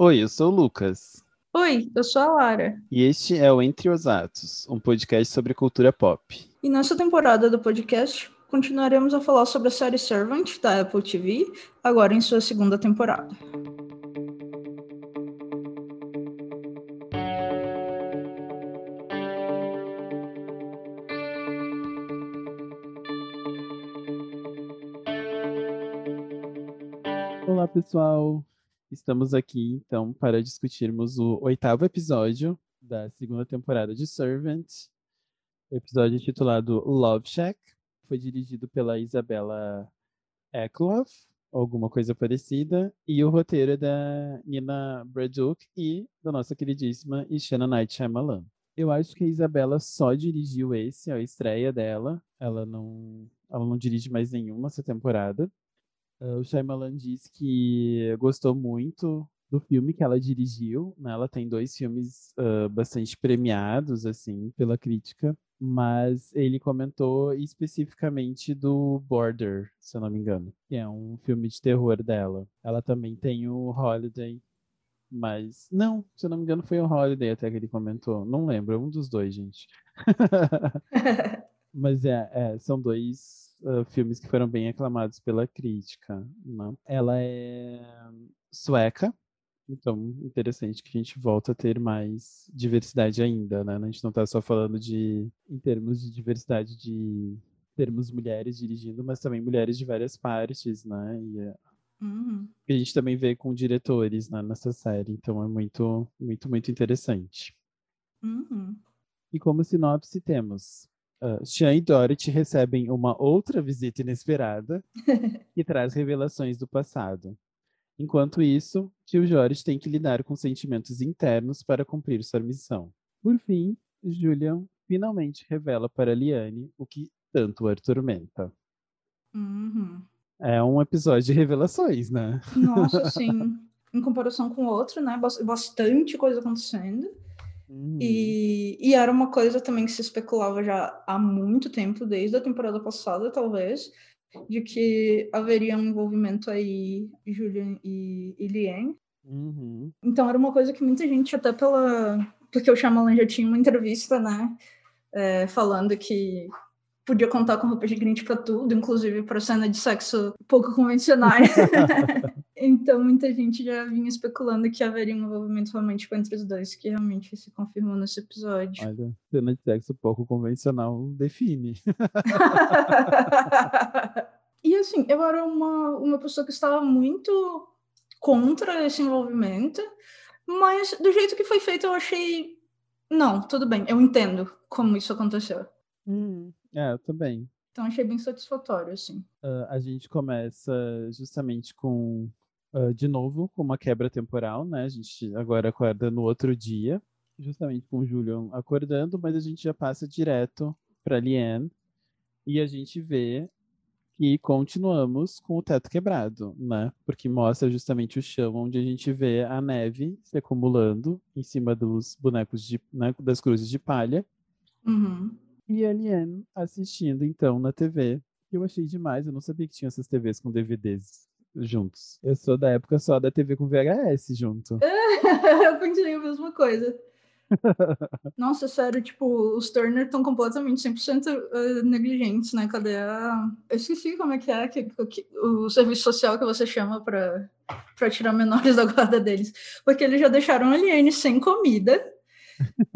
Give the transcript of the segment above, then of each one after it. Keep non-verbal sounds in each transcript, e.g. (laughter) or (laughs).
Oi, eu sou o Lucas. Oi, eu sou a Lara. E este é o Entre os Atos, um podcast sobre cultura pop. E nessa temporada do podcast, continuaremos a falar sobre a série Servant da Apple TV, agora em sua segunda temporada. Olá, pessoal. Estamos aqui, então, para discutirmos o oitavo episódio da segunda temporada de Servant. Episódio intitulado Love Shack. Foi dirigido pela Isabella Ekloff, alguma coisa parecida. E o roteiro é da Nina Braduk e da nossa queridíssima Ishana Night Shyamalan. Eu acho que a Isabela só dirigiu esse, a estreia dela. Ela não, ela não dirige mais nenhuma essa temporada. Uh, o Shyamalan disse que gostou muito do filme que ela dirigiu. Né? Ela tem dois filmes uh, bastante premiados, assim, pela crítica. Mas ele comentou especificamente do Border, se eu não me engano, que é um filme de terror dela. Ela também tem o Holiday, mas não, se eu não me engano foi o Holiday até que ele comentou. Não lembro, é um dos dois, gente. (laughs) (laughs) mas é, é, são dois uh, filmes que foram bem aclamados pela crítica. Né? Ela é sueca, então interessante que a gente volta a ter mais diversidade ainda, né? A gente não está só falando de em termos de diversidade de termos mulheres dirigindo, mas também mulheres de várias partes, né? E Uhum. a gente também vê com diretores né, nessa série, então é muito, muito, muito interessante. Uhum. E como sinopse temos Uh, Sean e Dorothy recebem uma outra visita inesperada (laughs) que traz revelações do passado. Enquanto isso, tio Jorge tem que lidar com sentimentos internos para cumprir sua missão. Por fim, Julian finalmente revela para Liane o que tanto a atormenta. Uhum. É um episódio de revelações, né? Nossa, (laughs) sim. em comparação com o outro, né? Bas- Bastante coisa acontecendo. Uhum. E, e era uma coisa também que se especulava já há muito tempo, desde a temporada passada, talvez, de que haveria um envolvimento aí de Julian e, e Liane. Uhum. Então era uma coisa que muita gente, até pela. Porque o Shyamalan já tinha uma entrevista, né? é, falando que podia contar com roupa de Grinch pra tudo, inclusive pra cena de sexo pouco convencionais. (laughs) (laughs) então muita gente já vinha especulando que haveria um envolvimento romântico entre os dois, que realmente se confirmou nesse episódio. Olha, cena de sexo pouco convencional define. (laughs) e assim, eu era uma, uma pessoa que estava muito contra esse envolvimento, mas do jeito que foi feito eu achei. Não, tudo bem, eu entendo como isso aconteceu. É, eu também. Então achei bem satisfatório, assim. Uh, a gente começa justamente com, uh, de novo, com uma quebra temporal, né? A gente agora acorda no outro dia, justamente com o Julian acordando, mas a gente já passa direto para Liane e a gente vê que continuamos com o teto quebrado, né? Porque mostra justamente o chão onde a gente vê a neve se acumulando em cima dos bonecos de, né, das cruzes de palha Uhum. e a Liane assistindo então na TV. Eu achei demais, eu não sabia que tinha essas TVs com DVDs juntos. Eu sou da época só da TV com VHS junto. (laughs) eu pensei a mesma coisa. (laughs) Nossa, sério, tipo, os Turner estão completamente 100% eh, negligentes, né? Cadê a. Eu esqueci como é que é que, que- o serviço social que você chama pra, pra tirar menores da guarda deles. Porque eles já deixaram a Liane sem comida.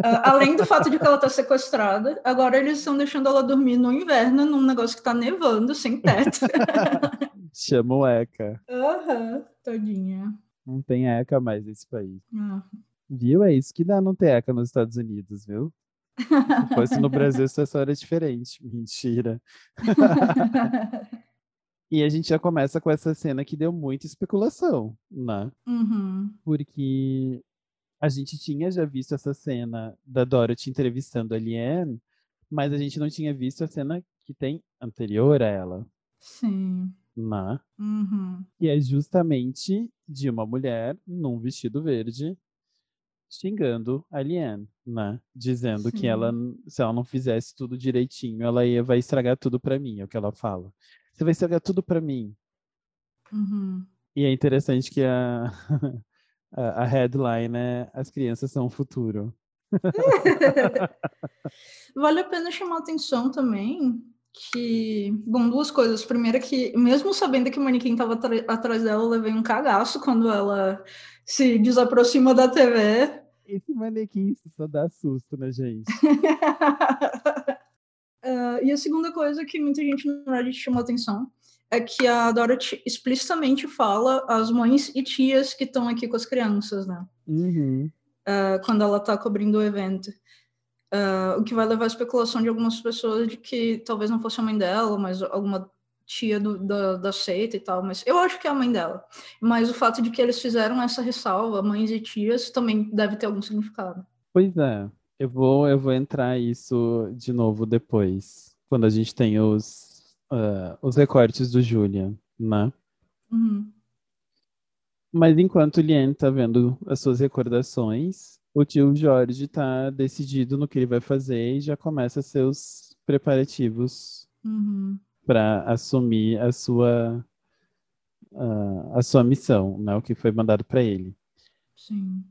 Ah, além do fato de que ela tá sequestrada, agora eles estão deixando ela dormir no inverno, num negócio que tá nevando, sem teto. (laughs) Chama o ECA. Aham, tadinha. Não tem ECA mais nesse país. Ah. Viu? É isso que dá não ter ECA nos Estados Unidos, viu? Se fosse no Brasil, a situação era diferente. Mentira. E a gente já começa com essa cena que deu muita especulação, né? Uhum. porque a gente tinha já visto essa cena da Dorothy entrevistando a Liane, mas a gente não tinha visto a cena que tem anterior a ela, Sim. né? Uhum. Que é justamente de uma mulher num vestido verde xingando a Liane, né? Dizendo que Sim. ela, se ela não fizesse tudo direitinho, ela ia, vai estragar tudo pra mim, é o que ela fala. Você vai estragar tudo pra mim. Uhum. E é interessante que a, (laughs) A, a headline é As crianças são o futuro. (laughs) vale a pena chamar atenção também que, bom, duas coisas. Primeiro que, mesmo sabendo que o manequim estava atrás dela, eu levei um cagaço quando ela se desaproxima da TV. Esse manequim só dá susto, né, gente? uh, (laughs) e a segunda coisa que muita gente no Reddit chamou atenção é que a Dorothy explicitamente fala às mães e tias que estão aqui com as crianças, né? Uhum. Uh, quando ela está cobrindo o evento. Uh, o que vai levar à especulação de algumas pessoas de que talvez não fosse a mãe dela, mas alguma tia do, da, da seita e tal, mas eu acho que é a mãe dela. Mas o fato de que eles fizeram essa ressalva, mães e tias, também deve ter algum significado. Pois é, eu vou, eu vou entrar isso de novo depois, quando a gente tem os, uh, os recortes do Julian, né? Uhum. Mas enquanto o Lien tá vendo as suas recordações, o tio Jorge está decidido no que ele vai fazer e já começa seus preparativos uhum. para assumir a sua uh, a sua missão, né, o que foi mandado para ele. Sim.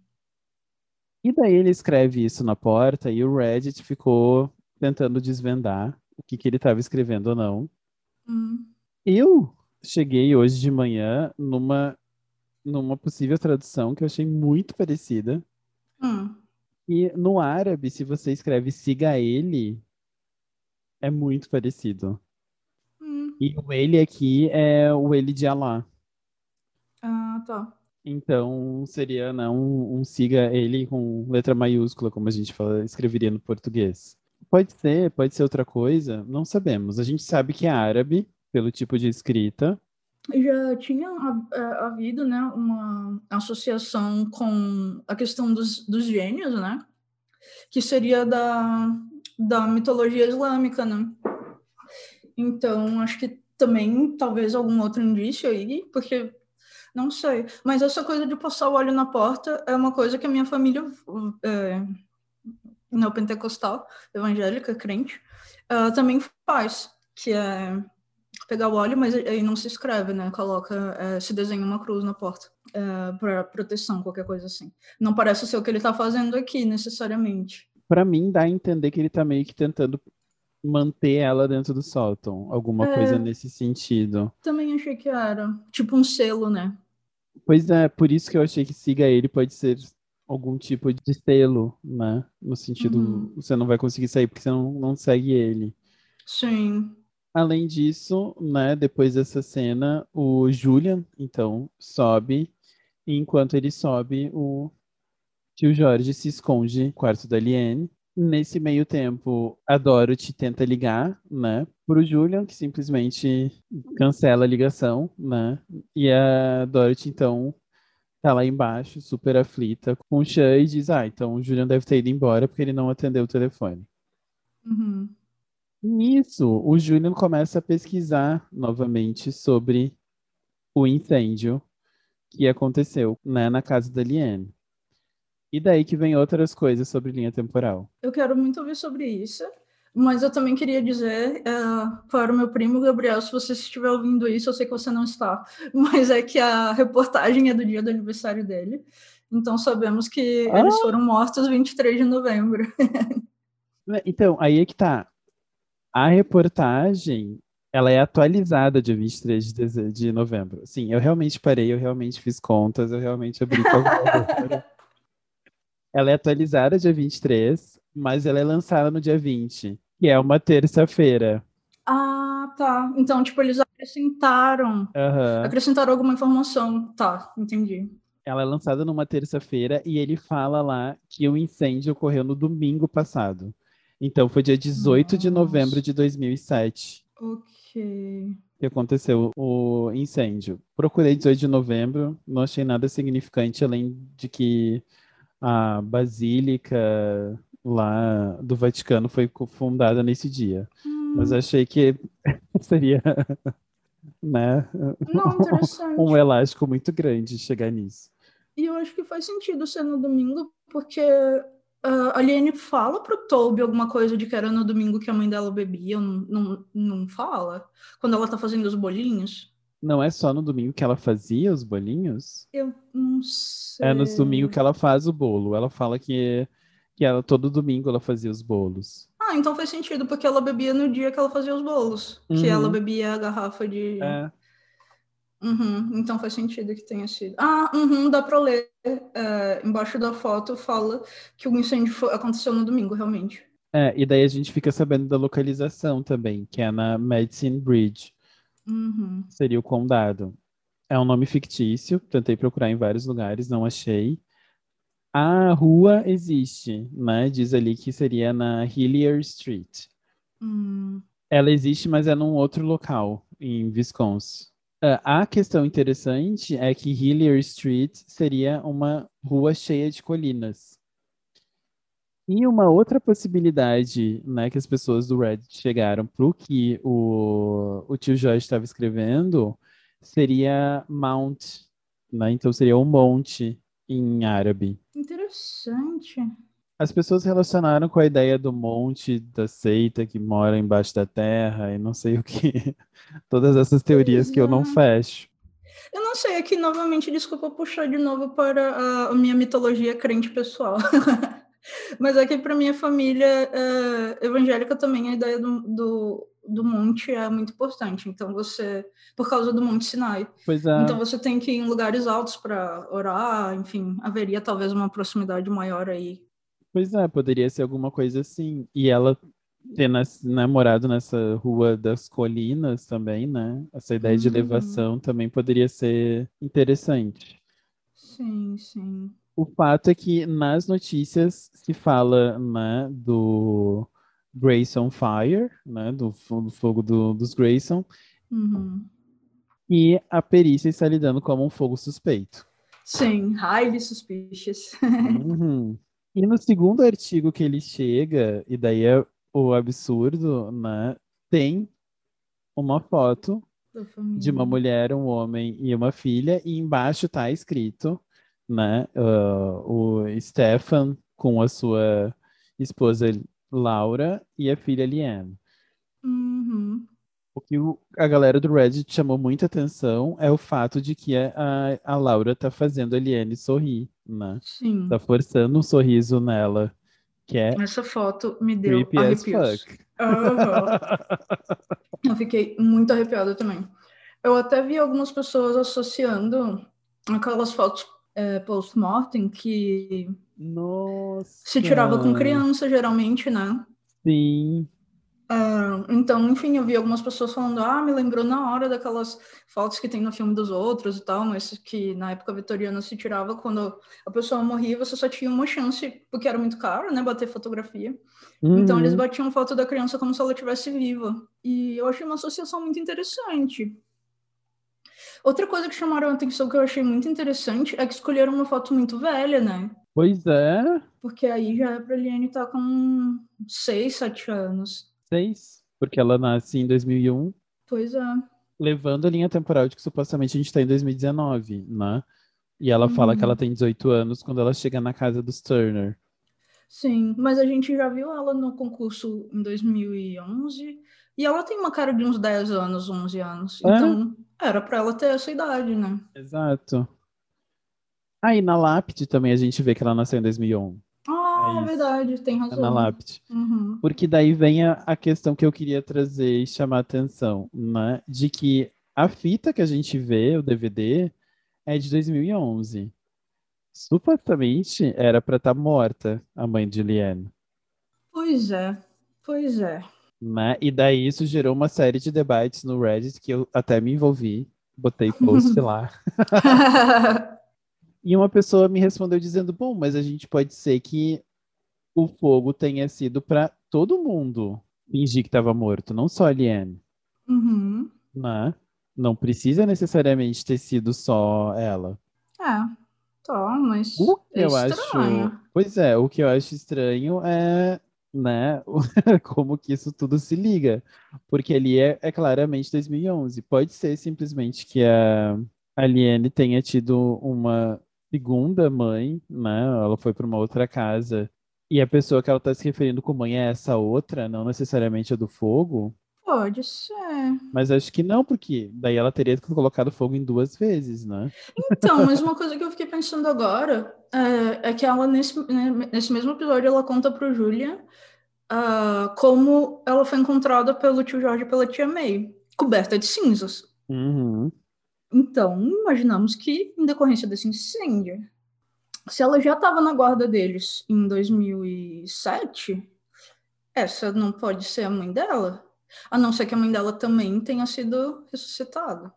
E daí ele escreve isso na porta e o Reddit ficou tentando desvendar o que, que ele estava escrevendo ou não. Eu cheguei hoje de manhã numa numa possível tradução que eu achei muito parecida Hum. E no árabe, se você escreve siga ele, é muito parecido. Hum. E o ele aqui é o ele de Allah. Ah, tá. Então seria não né, um, um, siga ele com letra maiúscula, como a gente fala, escreveria no português. Pode ser, pode ser outra coisa, não sabemos. A gente sabe que é árabe, pelo tipo de escrita, já tinha é, havido né, uma associação com a questão dos, dos gênios, né? Que seria da, da mitologia islâmica, né? Então, acho que também talvez algum outro indício aí, porque não sei. Mas essa coisa de passar o óleo na porta é uma coisa que a minha família é, neopentecostal, evangélica, crente, uh, também faz, que é pegar o óleo, mas aí não se escreve, né? Coloca, é, se desenha uma cruz na porta é, para proteção, qualquer coisa assim. Não parece ser o que ele está fazendo aqui, necessariamente. Para mim, dá a entender que ele está meio que tentando manter ela dentro do sótão, alguma é, coisa nesse sentido. Também achei que era, tipo um selo, né? Pois é, por isso que eu achei que siga ele pode ser algum tipo de selo, né? No sentido, uhum. você não vai conseguir sair porque você não, não segue ele. Sim. Além disso, né, depois dessa cena, o Julian, então, sobe, e enquanto ele sobe, o tio Jorge se esconde no quarto da Liane. Nesse meio tempo, a Dorothy tenta ligar, né, pro Julian, que simplesmente cancela a ligação, né, e a Dorothy, então, tá lá embaixo, super aflita, com o Chan e diz, ah, então o Julian deve ter ido embora porque ele não atendeu o telefone. Uhum. Nisso, o Julian começa a pesquisar novamente sobre o incêndio que aconteceu né, na casa da Liane. E daí que vem outras coisas sobre linha temporal. Eu quero muito ouvir sobre isso, mas eu também queria dizer uh, para o meu primo Gabriel, se você estiver ouvindo isso, eu sei que você não está, (laughs) mas é que a reportagem é do dia do aniversário dele, então sabemos que ah. eles foram mortos 23 de novembro. (laughs) então, aí é que tá a reportagem, ela é atualizada dia 23 de, de novembro. Sim, eu realmente parei, eu realmente fiz contas, eu realmente abri (laughs) ela é atualizada dia 23, mas ela é lançada no dia 20, que é uma terça-feira. Ah, tá. Então, tipo, eles acrescentaram. Uhum. Acrescentaram alguma informação. Tá, entendi. Ela é lançada numa terça-feira e ele fala lá que o incêndio ocorreu no domingo passado. Então, foi dia 18 Nossa. de novembro de 2007. Ok. Que aconteceu o incêndio. Procurei 18 de novembro, não achei nada significante, além de que a Basílica lá do Vaticano foi fundada nesse dia. Hum. Mas achei que (laughs) seria né, não, um elástico muito grande chegar nisso. E eu acho que faz sentido ser no domingo, porque Uh, a Liane fala pro Toby alguma coisa de que era no domingo que a mãe dela bebia, não, não, não fala? Quando ela tá fazendo os bolinhos? Não é só no domingo que ela fazia os bolinhos? Eu não sei. É no domingo que ela faz o bolo. Ela fala que, que ela, todo domingo ela fazia os bolos. Ah, então faz sentido, porque ela bebia no dia que ela fazia os bolos. Que ela Uhum. bebia a garrafa de. É. Uhum, então faz sentido que tenha sido. Ah, uhum, dá pra ler. É, embaixo da foto fala que o incêndio foi- aconteceu no domingo, realmente. É, e daí a gente fica sabendo da localização também, que é na Medicine Bridge, Uhum. seria o condado. É um nome fictício, tentei procurar em vários lugares, não achei. A rua existe, né? Diz ali que seria na Hillier Street. Hum, Ela existe, mas é num outro local, em Wisconsin. Ah, A questão interessante é que Hillier Street seria uma rua cheia de colinas. E uma outra possibilidade, né, que as pessoas do Reddit chegaram para o que o, o tio Jorge estava escrevendo seria Mount, né? Então seria um monte em árabe. interessante. As pessoas relacionaram com a ideia do monte da seita que mora embaixo da terra e não sei o que. (laughs) Todas essas teorias que eu não é. fecho. Eu não sei, aqui novamente, desculpa puxar de novo para a, minha mitologia crente pessoal. (laughs) Mas aqui para minha família é, evangélica também a ideia do, do, do monte é muito importante. Então você, por causa do Monte Sinai. Pois é. Então você tem que ir em lugares altos para orar, enfim, haveria talvez uma proximidade maior aí. Pois é, poderia ser alguma coisa assim. E ela ter nas, né, morado nessa rua das colinas também, né? Essa ideia de Uhum. elevação também poderia ser interessante. Sim, sim. O fato é que nas notícias se fala, né, do Grayson Fire, né, do, do fogo do- dos Grayson, Uhum. e a perícia está lidando como um fogo suspeito. Sim, highly suspicious. Uhum. E no segundo artigo que ele chega, e daí é o absurdo, né? Tem uma foto de uma mulher, um homem e uma filha, e embaixo tá escrito, né? ah, o Stefan com a sua esposa Laura e a filha Liane. Uhum. O que a galera do Reddit chamou muita atenção é o fato de que a, a Laura tá fazendo a Liane sorrir, né? Sim. Tá forçando um sorriso nela, que é Essa foto me deu creepy arrepios. Aham. Eu fiquei muito arrepiada também. Eu até vi algumas pessoas associando aquelas fotos é, post-mortem que Nossa. se tirava com criança, geralmente, né? Sim. Ah, então, enfim, eu vi algumas pessoas falando, ah, me lembrou na hora daquelas fotos que tem no filme dos outros e tal, mas que na época vitoriana se tirava quando a pessoa morria, você só tinha uma chance, porque era muito caro, né, bater fotografia. Então eles Uhum. batiam foto da criança como se ela estivesse viva. E eu achei uma associação muito interessante. Outra coisa que chamaram a atenção que eu achei muito interessante é que escolheram uma foto muito velha, né? Pois é. Porque aí já é pra Liane estar com 6, 7 anos. Seis. Porque ela nasce em 2001, Pois é. levando a linha temporal de que supostamente a gente tá em 2019, né? E ela fala que Uhum. ela tem 18 anos quando ela chega na casa dos Turner. Sim, mas a gente já viu ela no concurso em 2011 e ela tem uma cara de uns 10 anos, 11 anos. É? Então era pra ela ter essa idade, né? Exato. Aí na lápide também a gente vê que ela nasceu em 2001. Ah, É é, verdade, tem É razão. na lápide. Uhum. Porque daí vem a, a questão que eu queria trazer e chamar a atenção, né? De que a fita que a gente vê, o DVD, é de 2011. Supostamente era para estar morta a mãe de Liane, Pois é, pois é. né? E daí isso gerou uma série de debates no Reddit que eu até me envolvi, botei post (laughs) lá. (laughs) E uma pessoa me respondeu dizendo: Bom, mas a gente pode ser que o fogo tenha sido para todo mundo fingir que estava morto, não só a Liane. uhum. né? Não precisa necessariamente ter sido só ela. É, tá, mas O que é eu estranho. acho. Pois é, o que eu acho estranho é, né, (laughs) como que isso tudo se liga. Porque ali é, é claramente 2011. Pode ser simplesmente que a Aliene tenha tido uma segunda mãe, né? Ela foi para uma outra casa. E a pessoa que ela está se referindo com mãe é essa outra, não necessariamente a do fogo. Pode ser. Mas acho que não, porque daí ela teria colocado fogo em duas vezes, né? Então, mas uma coisa que eu fiquei pensando agora é, é que ela, nesse, né, nesse mesmo episódio, ela conta pro Julian uh, como ela foi encontrada pelo tio Jorge e pela tia May, coberta de cinzas. Uhum. Então, imaginamos que, em decorrência desse incêndio, se ela já estava na guarda deles em 2007, essa não pode ser a mãe dela. A não ser que a mãe dela também tenha sido ressuscitada.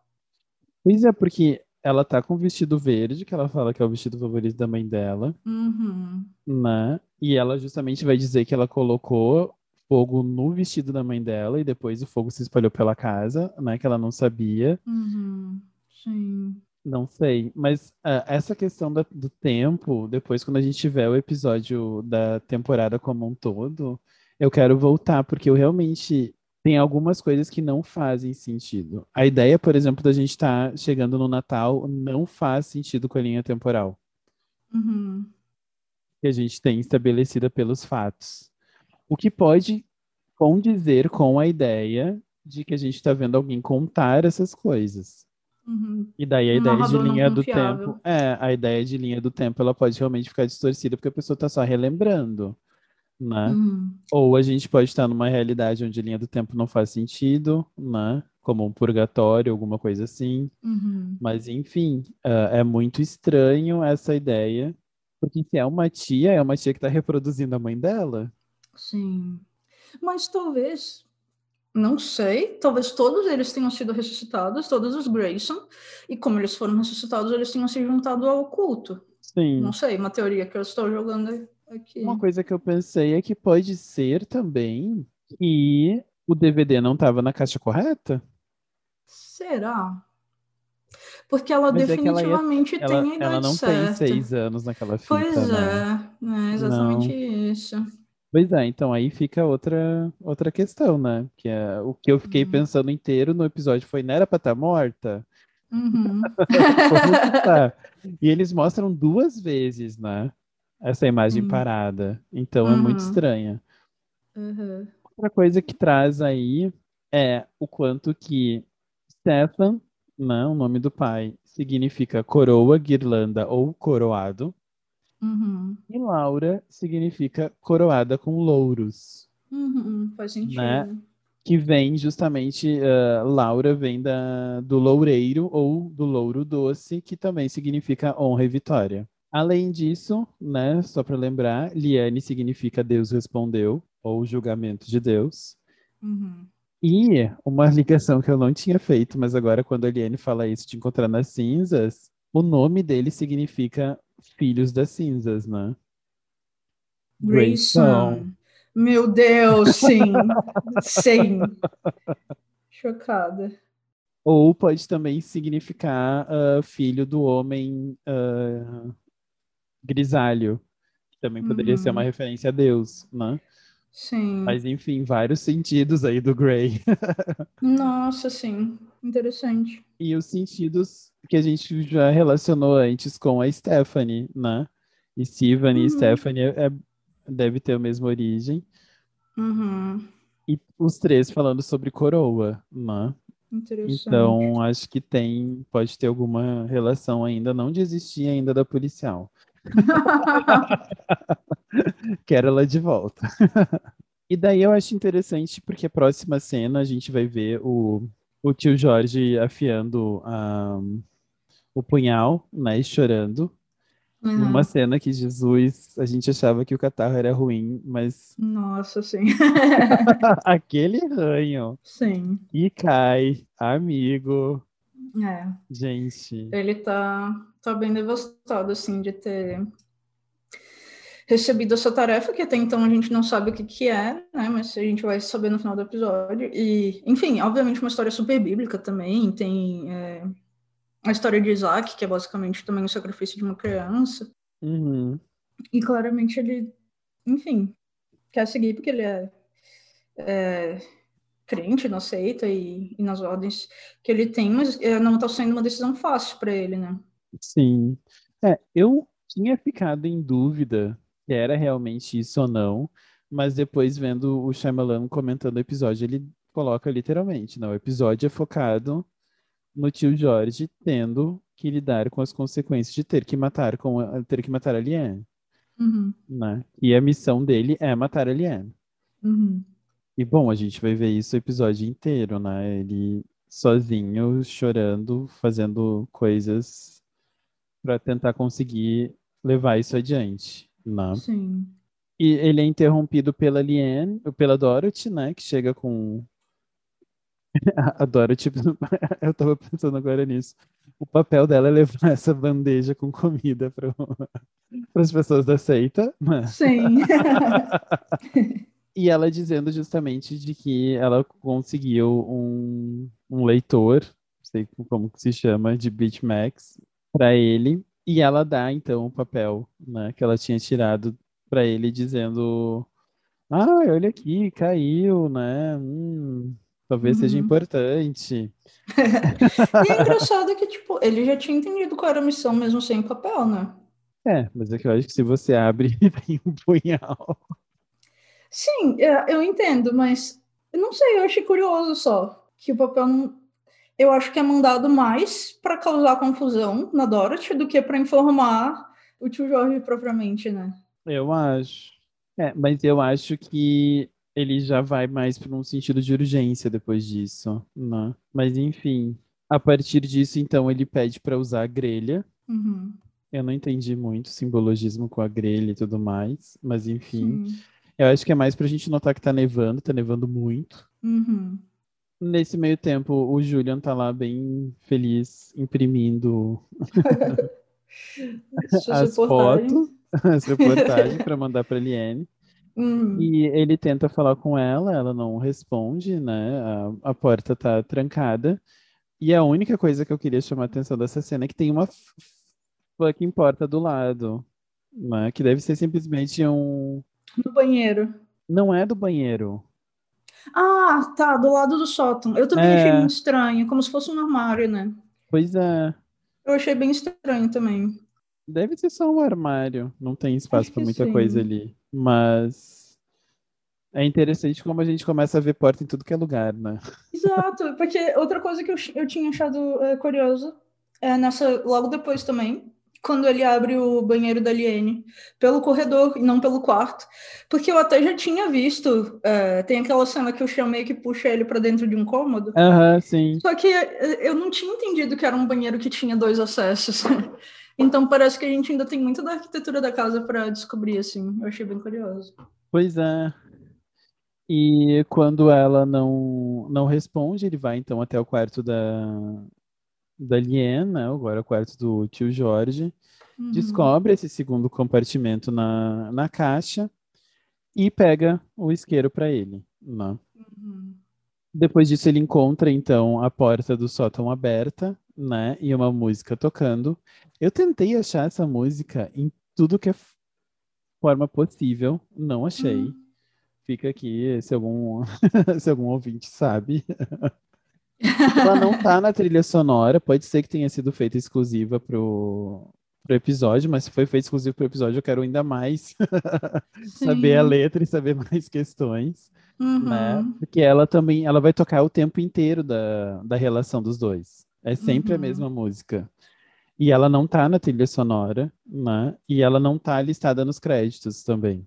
Pois é, porque ela tá com o vestido verde, que ela fala que é o vestido favorito da mãe dela, Uhum. né? E ela justamente vai dizer que ela colocou fogo no vestido da mãe dela e depois o fogo se espalhou pela casa, né? Que ela não sabia. Uhum. Sim. Não sei, mas ah, essa questão da- do tempo, depois quando a gente tiver o episódio da temporada como um todo, eu quero voltar, porque eu realmente tem algumas coisas que não fazem sentido. A ideia, por exemplo, da gente estar chegando no Natal não faz sentido com a linha temporal Uhum. que a gente tem estabelecida pelos fatos. O que pode condizer com a ideia de que a gente está vendo alguém contar essas coisas. Uhum. E daí a Um ideia de linha do confiável. tempo. É, a ideia de linha do tempo ela pode realmente ficar distorcida porque a pessoa está só relembrando, né? Uhum. Ou a gente pode estar numa realidade onde linha do tempo não faz sentido, né? Como um purgatório, alguma coisa assim. Uhum. Mas enfim, ah, é muito estranho essa ideia, porque se é uma tia, é uma tia que está reproduzindo a mãe dela. Sim. Mas talvez, não sei, talvez todos eles tenham sido ressuscitados, todos os Grayson, e como eles foram ressuscitados, eles tenham se juntado ao culto. Sim. Não sei, uma teoria que eu estou jogando aqui. Uma coisa que eu pensei é que pode ser também que o DVD não estava na caixa correta. Será? Porque ela Mas é que ela ia- definitivamente Ela, tem a idade ela não certa. tem seis anos naquela fita, Pois né? é, é exatamente isso. Pois é, então aí fica outra, outra questão, né? Que é o que eu fiquei Uhum. pensando inteiro no episódio foi, não era pra estar morta? Uhum. (laughs) Tá? (laughs) E eles mostram duas vezes, né? Essa imagem Sim. parada. Então é muito Uhum. estranha. Uhum. Outra coisa que traz aí é o quanto que Stefan, né, o nome do pai, significa coroa, guirlanda ou coroado. Uhum. E Laura significa coroada com louros. Uhum. Faz sentido. Né? Que vem justamente, ah, Laura vem da, do loureiro ou do louro doce, que também significa honra e vitória. Além disso, né, só para lembrar, Liane significa Deus respondeu, ou julgamento de Deus. Uhum. E uma (laughs) ligação que eu não tinha feito, mas agora quando a Liane fala isso de encontrar nas cinzas, o nome dele significa Filhos das Cinzas, né? Grayson. Meu Deus, sim. (laughs) sim. Chocada. Ou pode também significar ah, filho do homem ah, grisalho, que também poderia ser uma Uhum. referência a Deus, né? Sim. Mas enfim, vários sentidos aí do Grey. (laughs) Nossa, sim. Interessante. E os sentidos que a gente já relacionou antes com a Stephanie, né? E e Uhum. Stephanie é, deve ter a mesma origem. Uhum. E os três falando sobre coroa, né? Interessante. Então, acho que tem, pode ter alguma relação ainda, não desistir ainda da policial. (laughs) Quero ela de volta. (laughs) e daí eu acho interessante, porque a próxima cena a gente vai ver o, o tio Jorge afiando a- o punhal, né, e chorando. Uhum. Numa cena que Jesus, a gente achava que o catarro era ruim, mas Nossa, sim. (laughs) aquele ranho sim. e cai, amigo, É. gente. Ele tá, tá bem devastado, assim, de ter recebido essa tarefa, que até então a gente não sabe o que que é, né? Mas a gente vai saber no final do episódio. E, enfim, obviamente uma história super bíblica também. Tem é, a história de Isaac, que é basicamente também o sacrifício de uma criança. Uhum. E claramente ele, enfim, quer seguir porque ele é, é, crente na seita e, e nas ordens que ele tem, mas é, não tá sendo uma decisão fácil para ele, né? Sim. É, eu tinha ficado em dúvida se era realmente isso ou não, mas depois vendo o Shyamalan comentando o episódio, ele coloca literalmente, não. O episódio é focado no tio Jorge tendo que lidar com as consequências de ter que matar com a, ter que matar a Liane, Uhum. né? E a missão dele é matar a Liane. Uhum. E bom, a gente vai ver isso o episódio inteiro, né? Ele sozinho, chorando, fazendo coisas para tentar conseguir levar isso adiante, né? Sim. E ele é interrompido pela Liane, pela Dorothy, né? Que chega com. (laughs) A Dorothy, (laughs) eu tava pensando agora nisso. O papel dela é levar essa bandeja com comida para (laughs) as pessoas da seita. Né? Sim. E ela dizendo justamente de que ela conseguiu um, um leitor, não sei como que se chama, de BitMax, para ele. E ela dá, então, o papel né, que ela tinha tirado para ele, dizendo: Ah, olha aqui, caiu, né? Hum, talvez seja Uhum. importante. (laughs) E é engraçado que, tipo, ele já tinha entendido qual era a missão mesmo sem papel, né? É, mas é que eu acho que se você abre, (laughs) tem um punhal. Sim, é, eu entendo, mas eu não sei, eu achei curioso só que o papel não. Eu acho que é mandado mais para causar confusão na Dorothy do que para informar o tio Jorge propriamente, né? Eu acho. É, mas eu acho que ele já vai mais para um sentido de urgência depois disso, né? Mas enfim, a partir disso, então, ele pede para usar a grelha. Uhum. Eu não entendi muito o simbologismo com a grelha e tudo mais, mas enfim. Sim. Eu acho que é mais pra gente notar que tá nevando, tá nevando muito. Uhum. Nesse meio tempo, o Julian tá lá bem feliz, imprimindo (laughs) as fotos, as reportagens para mandar pra Liane. Hum. E ele tenta falar com ela, ela não responde, né? A, a porta tá trancada. E a única coisa que eu queria chamar a atenção dessa cena é que tem uma fucking porta do lado, né? Que deve ser simplesmente um. No banheiro. Não é do banheiro. Ah, tá, do lado do sótão. Eu também É. achei muito estranho, como se fosse um armário, né? Pois é. Eu achei bem estranho também. Deve ser só um armário. Não tem espaço para muita sim. coisa ali. Mas. É interessante como a gente começa a ver porta em tudo que é lugar, né? Exato, porque outra coisa que eu, eu tinha achado é, curioso é nessa, logo depois também, quando ele abre o banheiro da Liene pelo corredor e não pelo quarto. Porque eu até já tinha visto, é, tem aquela cena que o Sean meio que puxa ele pra dentro de um cômodo. Aham, sim. Só que é, eu não tinha entendido que era um banheiro que tinha dois acessos. (laughs) Então parece que a gente ainda tem muito da arquitetura da casa para descobrir, assim. Eu achei bem curioso. Pois é. E quando ela não, não responde, ele vai então até o quarto da, da Liane, né? Agora o quarto do tio Jorge. Uhum. Descobre esse segundo compartimento na, na caixa e pega o isqueiro para ele, né? Uhum. Depois disso, ele encontra então a porta do sótão aberta, né? E uma música tocando. Eu tentei achar essa música em tudo que é forma possível, não achei. Hum. Fica aqui, se algum, (laughs) se algum ouvinte sabe. (laughs) Ela não tá na trilha sonora, pode ser que tenha sido feita exclusiva pro, pro episódio, mas se foi feita exclusiva pro episódio, eu quero ainda mais (laughs) saber a letra e saber mais questões né? Uhum. Porque ela também, ela vai tocar o tempo inteiro da, da relação dos dois. É sempre a Uhum. mesma música. E ela não tá na trilha sonora, né? E ela não tá listada nos créditos também.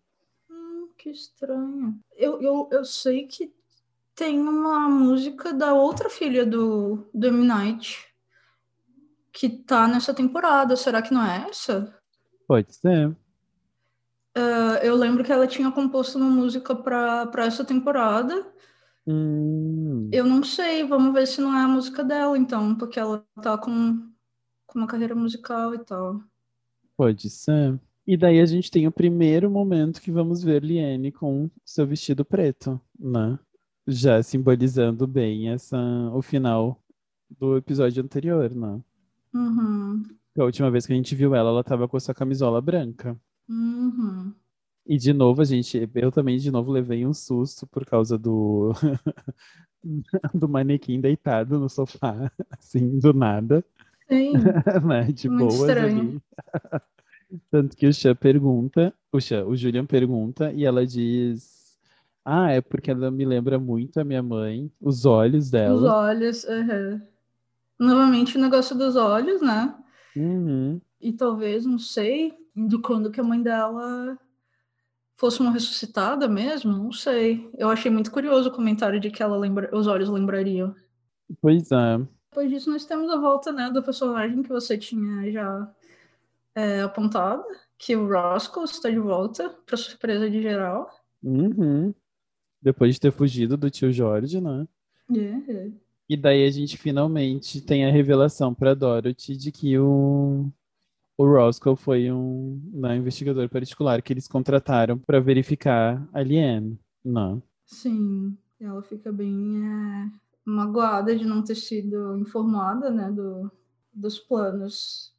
Hum, que estranho. Eu, eu, eu sei que tem uma música da outra filha do, do M. Night que tá nessa temporada. Será que não é essa? Pode ser. Uh, eu lembro que ela tinha composto uma música pra pra essa temporada. Hum, Eu não sei, vamos ver se não é a música dela, então, porque ela tá com, com uma carreira musical e tal. pode ser. E daí a gente tem o primeiro momento que vamos ver Liane com seu vestido preto, né? Já simbolizando bem essa, o final do episódio anterior, né? Uhum, A última vez que a gente viu ela, ela tava com a sua camisola branca. uhum. E de novo, a gente, eu também de novo levei um susto por causa do (laughs) do manequim deitado no sofá, (laughs) assim, do nada, Sim, (laughs) né? De Muito boas estranho. ali. Tanto que o Chan pergunta, o Chan, o Julian pergunta e ela diz: Ah, é porque ela me lembra muito a minha mãe, os olhos Os dela. olhos, aham. Novamente o negócio dos olhos, né? Uhum. E talvez, não sei, de quando que a mãe dela fosse uma ressuscitada mesmo, não sei. Eu achei muito curioso o comentário de que ela lembra, os olhos lembrariam. Pois é. Depois disso, nós temos a volta, né, do personagem que você tinha já é, apontado, que o Roscoe está de volta, para surpresa de geral. Uhum. Depois de ter fugido do tio Jorge, né? É. E daí a gente finalmente tem a revelação para Dorothy de que o, o Roscoe foi um né, investigador particular que eles contrataram para verificar a Liane, né? Sim, ela fica bem é, magoada de não ter sido informada, né, do, dos planos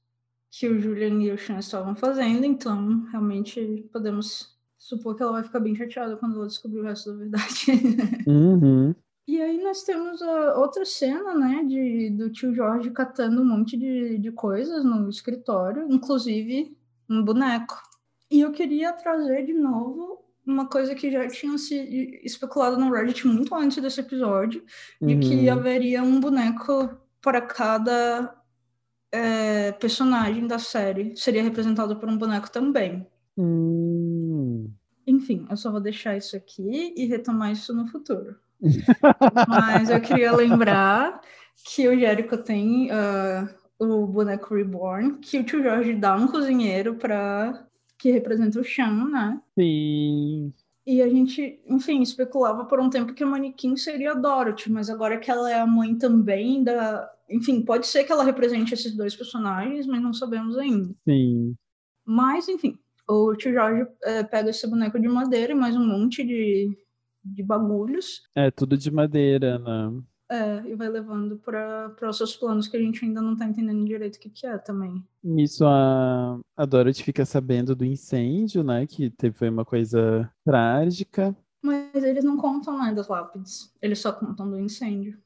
que o Julian e o Sean estavam fazendo, então realmente podemos supor que ela vai ficar bem chateada quando ela descobrir o resto da verdade. (laughs) Uhum. E aí nós temos a outra cena, né, de, do tio Jorge catando um monte de, de coisas no escritório, inclusive um boneco. E eu queria trazer de novo uma coisa que já tinha se especulado no Reddit muito antes desse episódio, de que Uhum. haveria um boneco para cada é, personagem da série. Seria representado por um boneco também. Hum. Enfim, eu só vou deixar isso aqui e retomar isso no futuro. (laughs) Mas eu queria lembrar que o Jericho tem ah, o boneco Reborn, que o tio Jorge dá um cozinheiro para que representa o Sean, né? Sim. E a gente, enfim, especulava por um tempo que a manequim seria a Dorothy, mas agora que ela é a mãe também da. Enfim, pode ser que ela represente esses dois personagens, mas não sabemos ainda. Sim. Mas, enfim, o tio Jorge eh, pega esse boneco de madeira e mais um monte de, de bagulhos É tudo de madeira, né? é, e vai levando para os seus planos que a gente ainda não tá entendendo direito o que, que é também. Nisso a, a Dorothy fica sabendo do incêndio, né? Que teve foi uma coisa trágica. Mas eles não contam né, das lápides, eles só contam do incêndio.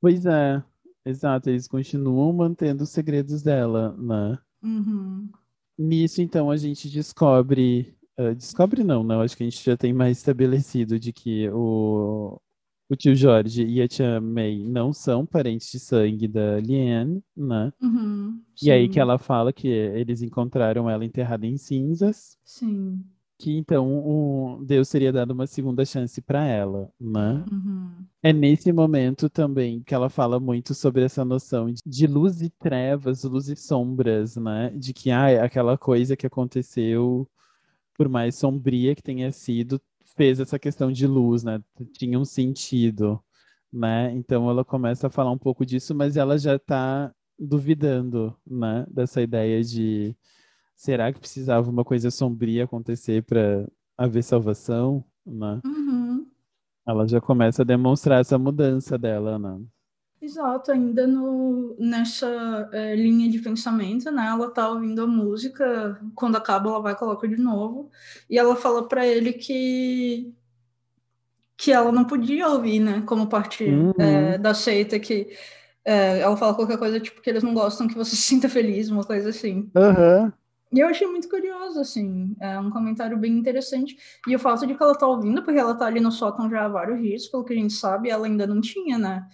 Pois é, exato, eles continuam mantendo os segredos dela, né? Uhum. Nisso, então, a gente descobre. ah, descobre não, não, acho que a gente já tem mais estabelecido de que o, o tio Jorge e a tia May não são parentes de sangue da Liane, né? Uhum. E aí que ela fala que eles encontraram ela enterrada em cinzas, Sim. Que então o Deus teria dado uma segunda chance para ela, né? Uhum. É nesse momento também que ela fala muito sobre essa noção de- de luz e trevas, luz e sombras, né? De que ah, aquela coisa que aconteceu, por mais sombria que tenha sido, fez essa questão de luz, né? Tinha um sentido, né? Então ela começa a falar um pouco disso, mas ela já está duvidando, né? Dessa ideia de será que precisava uma coisa sombria acontecer para haver salvação, né? Uhum. Ela já começa a demonstrar essa mudança dela, né? Exato, ainda no, nessa eh, linha de pensamento, né? Ela tá ouvindo a música, quando acaba ela vai e coloca de novo, e ela fala para ele que que ela não podia ouvir, né? Como parte Uhum. eh, da seita, que eh, ela fala qualquer coisa tipo que eles não gostam que você (laughs) se sinta feliz, uma coisa assim. Aham. E eu achei muito curioso, assim, é um comentário bem interessante. E o fato de que ela tá ouvindo, porque ela tá ali no sótão já há vários dias, pelo que a gente sabe, ela ainda não tinha, né,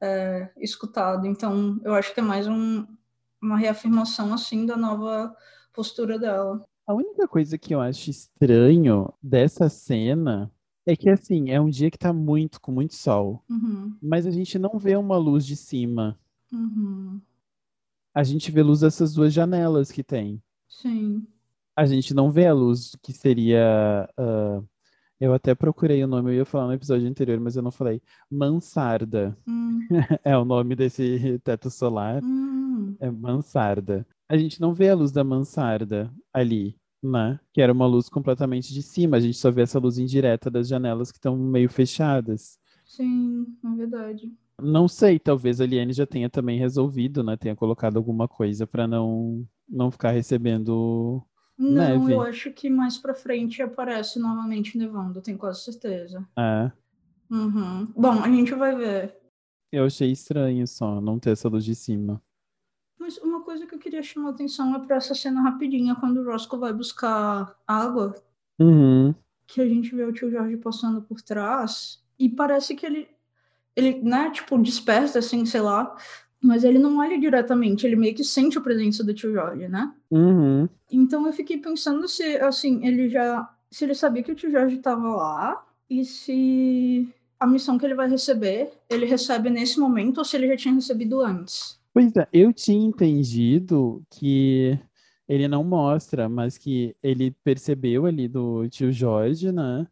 é, escutado. Então, eu acho que é mais um- uma reafirmação, assim, da nova postura dela. A única coisa que eu acho estranho dessa cena é que, assim, é um dia que tá muito, com muito sol, Uhum, mas a gente não vê uma luz de cima. uhum, A gente vê luz dessas duas janelas que tem. Sim. A gente não vê a luz que seria. ah, eu até procurei o nome, eu ia falar no episódio anterior, mas eu não falei. Mansarda Hum, (laughs) é o nome desse teto solar. hum, É mansarda. A gente não vê a luz da mansarda ali, né? Que era uma luz completamente de cima. A gente só vê essa luz indireta das janelas que estão meio fechadas. sim, é verdade. Não sei, talvez a Liane já tenha também resolvido, né? Tenha colocado alguma coisa para não não ficar recebendo. Não, Neve. eu acho que mais pra frente aparece novamente nevando, tenho quase certeza. É, Uhum. Bom, a gente vai ver. eu achei estranho só não ter essa luz de cima. Mas uma coisa que eu queria chamar a atenção é para essa cena rapidinha, quando o Roscoe vai buscar água, Uhum. que a gente vê o tio Jorge passando por trás e parece que ele, ele, né, tipo, desperta, assim, sei lá, mas ele não olha diretamente, ele meio que sente a presença do tio Jorge, né? Uhum. Então eu fiquei pensando se, assim, ele já, se ele sabia que o tio Jorge estava lá e se a missão que ele vai receber, ele recebe nesse momento ou se ele já tinha recebido antes. Pois é, eu tinha entendido que ele não mostra, mas que ele percebeu ali do tio Jorge, né?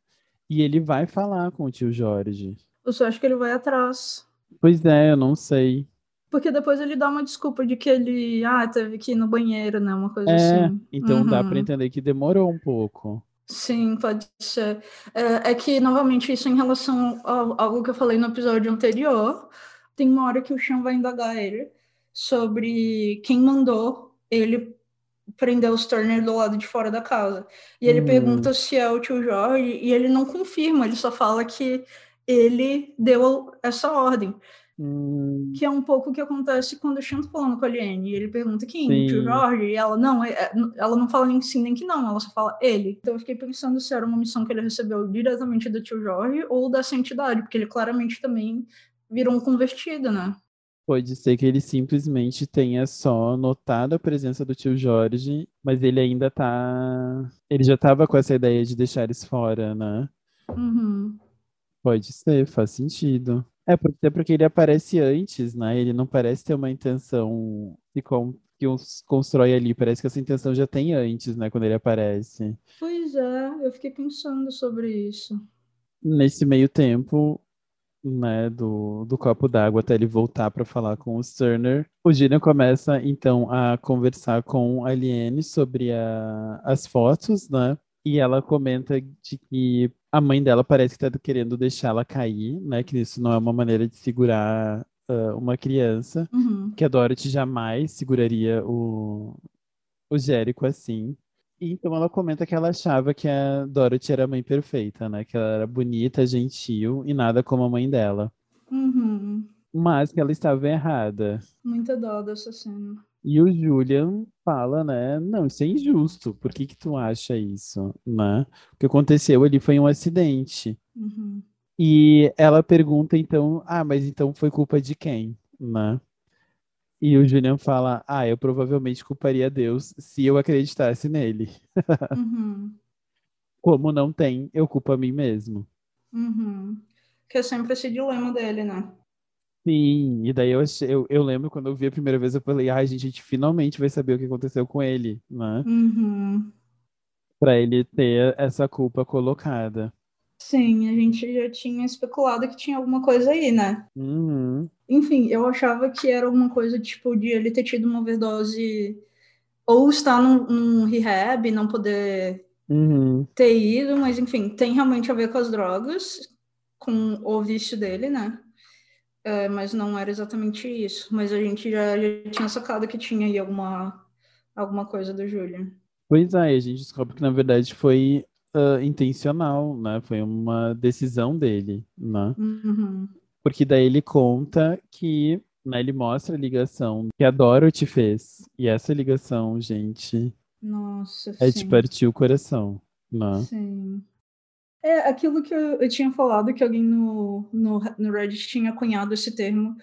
E ele vai falar com o tio Jorge. Eu só acho que ele vai atrás. Pois é, eu não sei. Porque depois ele dá uma desculpa de que ele, ah, teve que ir no banheiro, né? Uma coisa É, assim. então dá Uhum. pra entender que demorou um pouco. Sim, pode ser. É, é que, novamente, isso em relação ao algo que eu falei no episódio anterior, tem uma hora que o Sean vai indagar ele sobre quem mandou ele prender os Turner do lado de fora da casa. E ele Hum. pergunta se é o tio Jorge, e ele não confirma, ele só fala que ele deu essa ordem. Hum, Que é um pouco o que acontece quando o Sean tá falando com a Liane. E ele pergunta quem? O tio Sim. Jorge? E ela, não, é- é- ela não fala nem sim nem que não, ela só fala ele. Então eu fiquei pensando se era uma missão que ele recebeu diretamente do tio Jorge ou dessa entidade, porque ele claramente também virou um convertido, né? pode ser que ele simplesmente tenha só notado a presença do tio Jorge, mas ele ainda tá. Ele já tava com essa ideia de deixar eles fora, né? Uhum. Pode ser, faz sentido. É, porque, até porque ele aparece antes, né? Ele não parece ter uma intenção que, con- que os constrói ali. Parece que essa intenção já tem antes, né? Quando ele aparece. Pois é, eu fiquei pensando sobre isso. Nesse meio tempo, né, do, do copo d'água até ele voltar para falar com o Turner, o Gillian começa então a conversar com a Aliene sobre a- as fotos, né? E ela comenta de que a mãe dela parece que está querendo deixá-la cair, né? Que isso não é uma maneira de segurar ah, uma criança, Uhum. que a Dorothy jamais seguraria o, o Jérico assim. E então ela comenta que ela achava que a Dorothy era a mãe perfeita, né? Que ela era bonita, gentil e nada como a mãe dela. Uhum. Mas que ela estava errada. Muita dó dessa cena. E o Julian fala, né? Não, isso é injusto. Por que que tu acha isso, né? O que aconteceu ali foi um acidente. Uhum. E ela pergunta então, ah, mas então foi culpa de quem, né? E o Julian fala, ah, eu provavelmente culparia Deus se eu acreditasse nele. (laughs) Uhum. Como não tem, eu culpo a mim mesmo. Uhum. Que é sempre esse dilema dele, né? Sim, e daí eu, achei, eu, eu lembro quando eu vi a primeira vez, eu falei, ai, gente, a gente finalmente vai saber o que aconteceu com ele, né? Uhum. Pra ele ter essa culpa colocada. Sim, a gente já tinha especulado que tinha alguma coisa aí, né? Uhum, Enfim, eu achava que era alguma coisa tipo de ele ter tido uma overdose ou estar num, num rehab, não poder uhum. ter ido, mas enfim, tem realmente a ver com as drogas, com o vício dele, né? É, mas não era exatamente isso. Mas a gente já, já tinha sacado que tinha aí alguma, alguma coisa do Julian. Pois é, a gente descobre que na verdade foi ah, intencional, né? Foi uma decisão dele, né? Uhum. Porque daí ele conta que, né, ele mostra a ligação que a Dorothy fez. E essa ligação, gente, Nossa, é de sim. partir o coração, né? Sim. É aquilo que eu, eu tinha falado, que alguém no, no, no Reddit tinha cunhado esse termo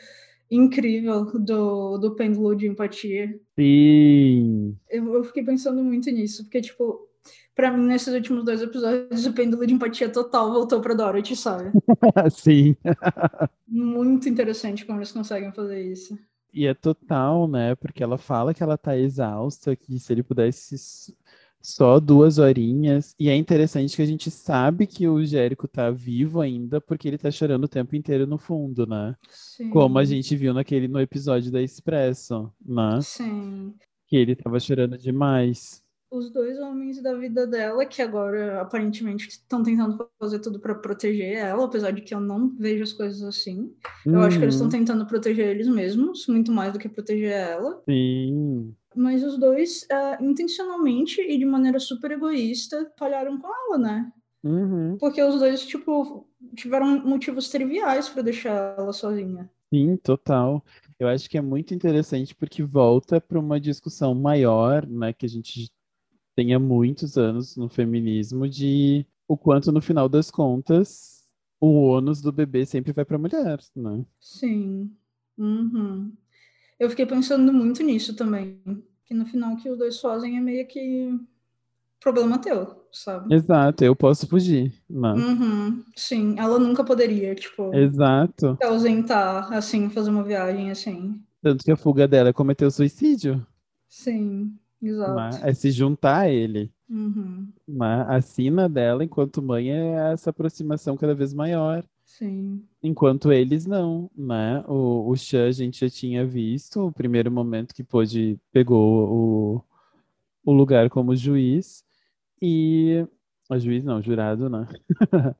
incrível do, do pêndulo de empatia. Sim, Eu, eu fiquei pensando muito nisso, porque, tipo, pra mim, nesses últimos dois episódios, o pêndulo de empatia total voltou pra Dorothy, sabe? (laughs) sim. Muito interessante como eles conseguem fazer isso. E é total, né? Porque ela fala que ela tá exausta, que se ele pudesse só duas horinhas. E é interessante que a gente sabe que o Jérico tá vivo ainda, porque ele tá chorando o tempo inteiro no fundo, né? Sim. Como a gente viu naquele no episódio da Expresso, né? Sim. Que ele tava chorando demais. Os dois homens da vida dela, que agora aparentemente estão tentando fazer tudo pra proteger ela, apesar de que eu não vejo as coisas assim. Eu acho que eles estão Uhum, tentando proteger eles mesmos, muito mais do que proteger ela. Sim, Mas os dois, ah, intencionalmente e de maneira super egoísta, falharam com ela, né? uhum, Porque os dois, tipo, tiveram motivos triviais pra deixar ela sozinha. sim, total. Eu acho que é muito interessante porque volta para uma discussão maior, né? Que a gente tem há muitos anos no feminismo de o quanto no final das contas o ônus do bebê sempre vai para a mulher, né? Sim. Uhum. Eu fiquei pensando muito nisso também. Que no final que os dois fazem é meio que problema teu, sabe? Exato, eu posso fugir, né? Uhum. Sim, ela nunca poderia, tipo, Exato. se ausentar, assim, fazer uma viagem assim. Tanto que a fuga dela é cometer suicídio, Sim, exato. né? É se juntar a ele. Uhum. Né? A sina dela, enquanto mãe, é essa aproximação cada vez maior. Sim. Enquanto eles não, né? O, o Xan a gente já tinha visto, o primeiro momento que pôde, pegou o, o lugar como juiz. E. A juiz não, jurado, né? (laughs)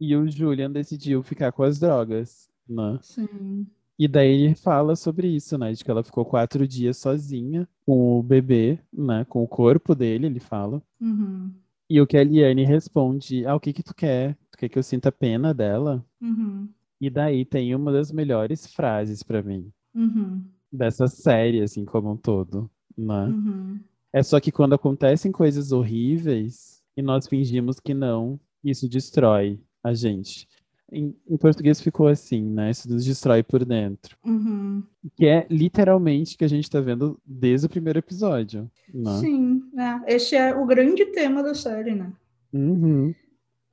E o Julian decidiu ficar com as drogas, né? Sim. E daí ele fala sobre isso, né? De que ela ficou quatro dias sozinha com o bebê, né? Com o corpo dele, ele fala. Uhum. E o que a Eliane responde, ah, o que que tu quer? Tu quer que eu sinta pena dela? Uhum. E daí tem uma das melhores frases pra mim, Uhum. dessa série, assim, como um todo, né? Uhum. É só que quando acontecem coisas horríveis e nós fingimos que não, isso destrói a gente. Em, em português ficou assim, né? Isso nos destrói por dentro. Uhum. Que é literalmente o que a gente tá vendo desde o primeiro episódio, né? Sim, é. esse é o grande tema da série, né? Uhum.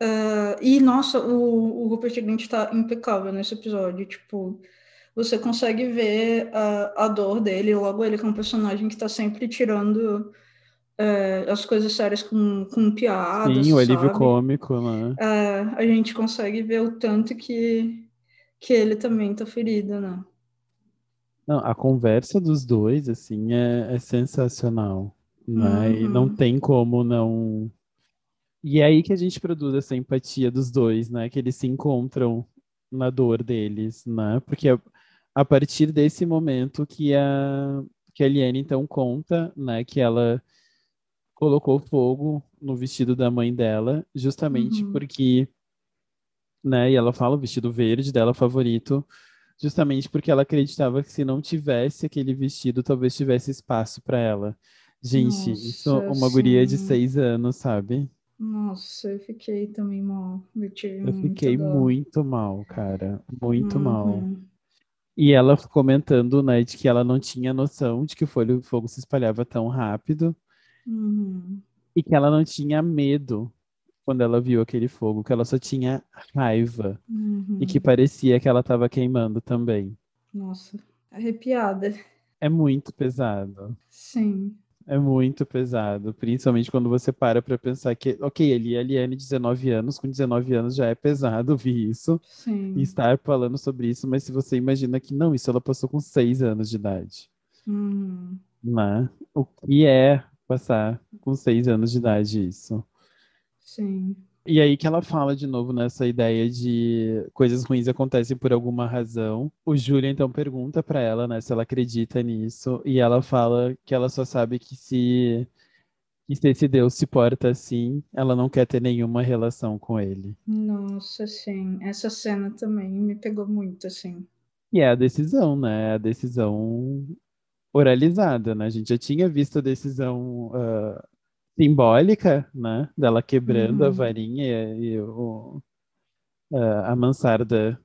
Uh, e, nossa, o, o Rupert Grint tá impecável nesse episódio. Tipo, você consegue ver a, a dor dele, logo ele que é um personagem que tá sempre tirando é, as coisas sérias com, com piadas, Sim, o alívio sabe? cômico, né? É, a gente consegue ver o tanto que, que ele também tá ferido, né? Não, a conversa dos dois, assim, é, é sensacional, né? E não Uhum. tem como não. E é aí que a gente produz essa empatia dos dois, né? Que eles se encontram na dor deles, né? Porque é a partir desse momento que a, que a Eliane então conta, né? Que ela colocou fogo no vestido da mãe dela, justamente Uhum. porque, né? E ela fala o vestido verde dela favorito, justamente porque ela acreditava que se não tivesse aquele vestido, talvez tivesse espaço para ela. Gente, isso Nossa, uma guria de sim. seis anos, sabe? Nossa, eu fiquei também mal. Eu Eu fiquei dó. muito mal, cara, muito mal. Uhum. E ela comentando, né, de que ela não tinha noção de que o fogo se espalhava tão rápido Uhum. e que ela não tinha medo quando ela viu aquele fogo, que ela só tinha raiva Uhum. e que parecia que ela estava queimando também. Nossa, arrepiada. É muito pesado. Sim. É muito pesado, principalmente quando você para pra pensar que, ok, ali a Eliane, 19 anos, com 19 anos já é pesado ouvir isso e Sim. estar falando sobre isso, mas se você imagina que não, isso ela passou com 6 anos de idade, Uhum. né? O que é passar com 6 anos de idade isso? Sim. E aí que ela fala de novo nessa ideia de coisas ruins acontecem por alguma razão. O Júlio então pergunta pra ela, né, se ela acredita nisso, e ela fala que ela só sabe que se que se esse Deus se porta assim, ela não quer ter nenhuma relação com ele. Nossa, sim. Essa cena também me pegou muito, assim. E é a decisão, né? A decisão oralizada, né? A gente já tinha visto a decisão ah, simbólica, né? Dela quebrando a Uhum. varinha e, o, ah, a mansarda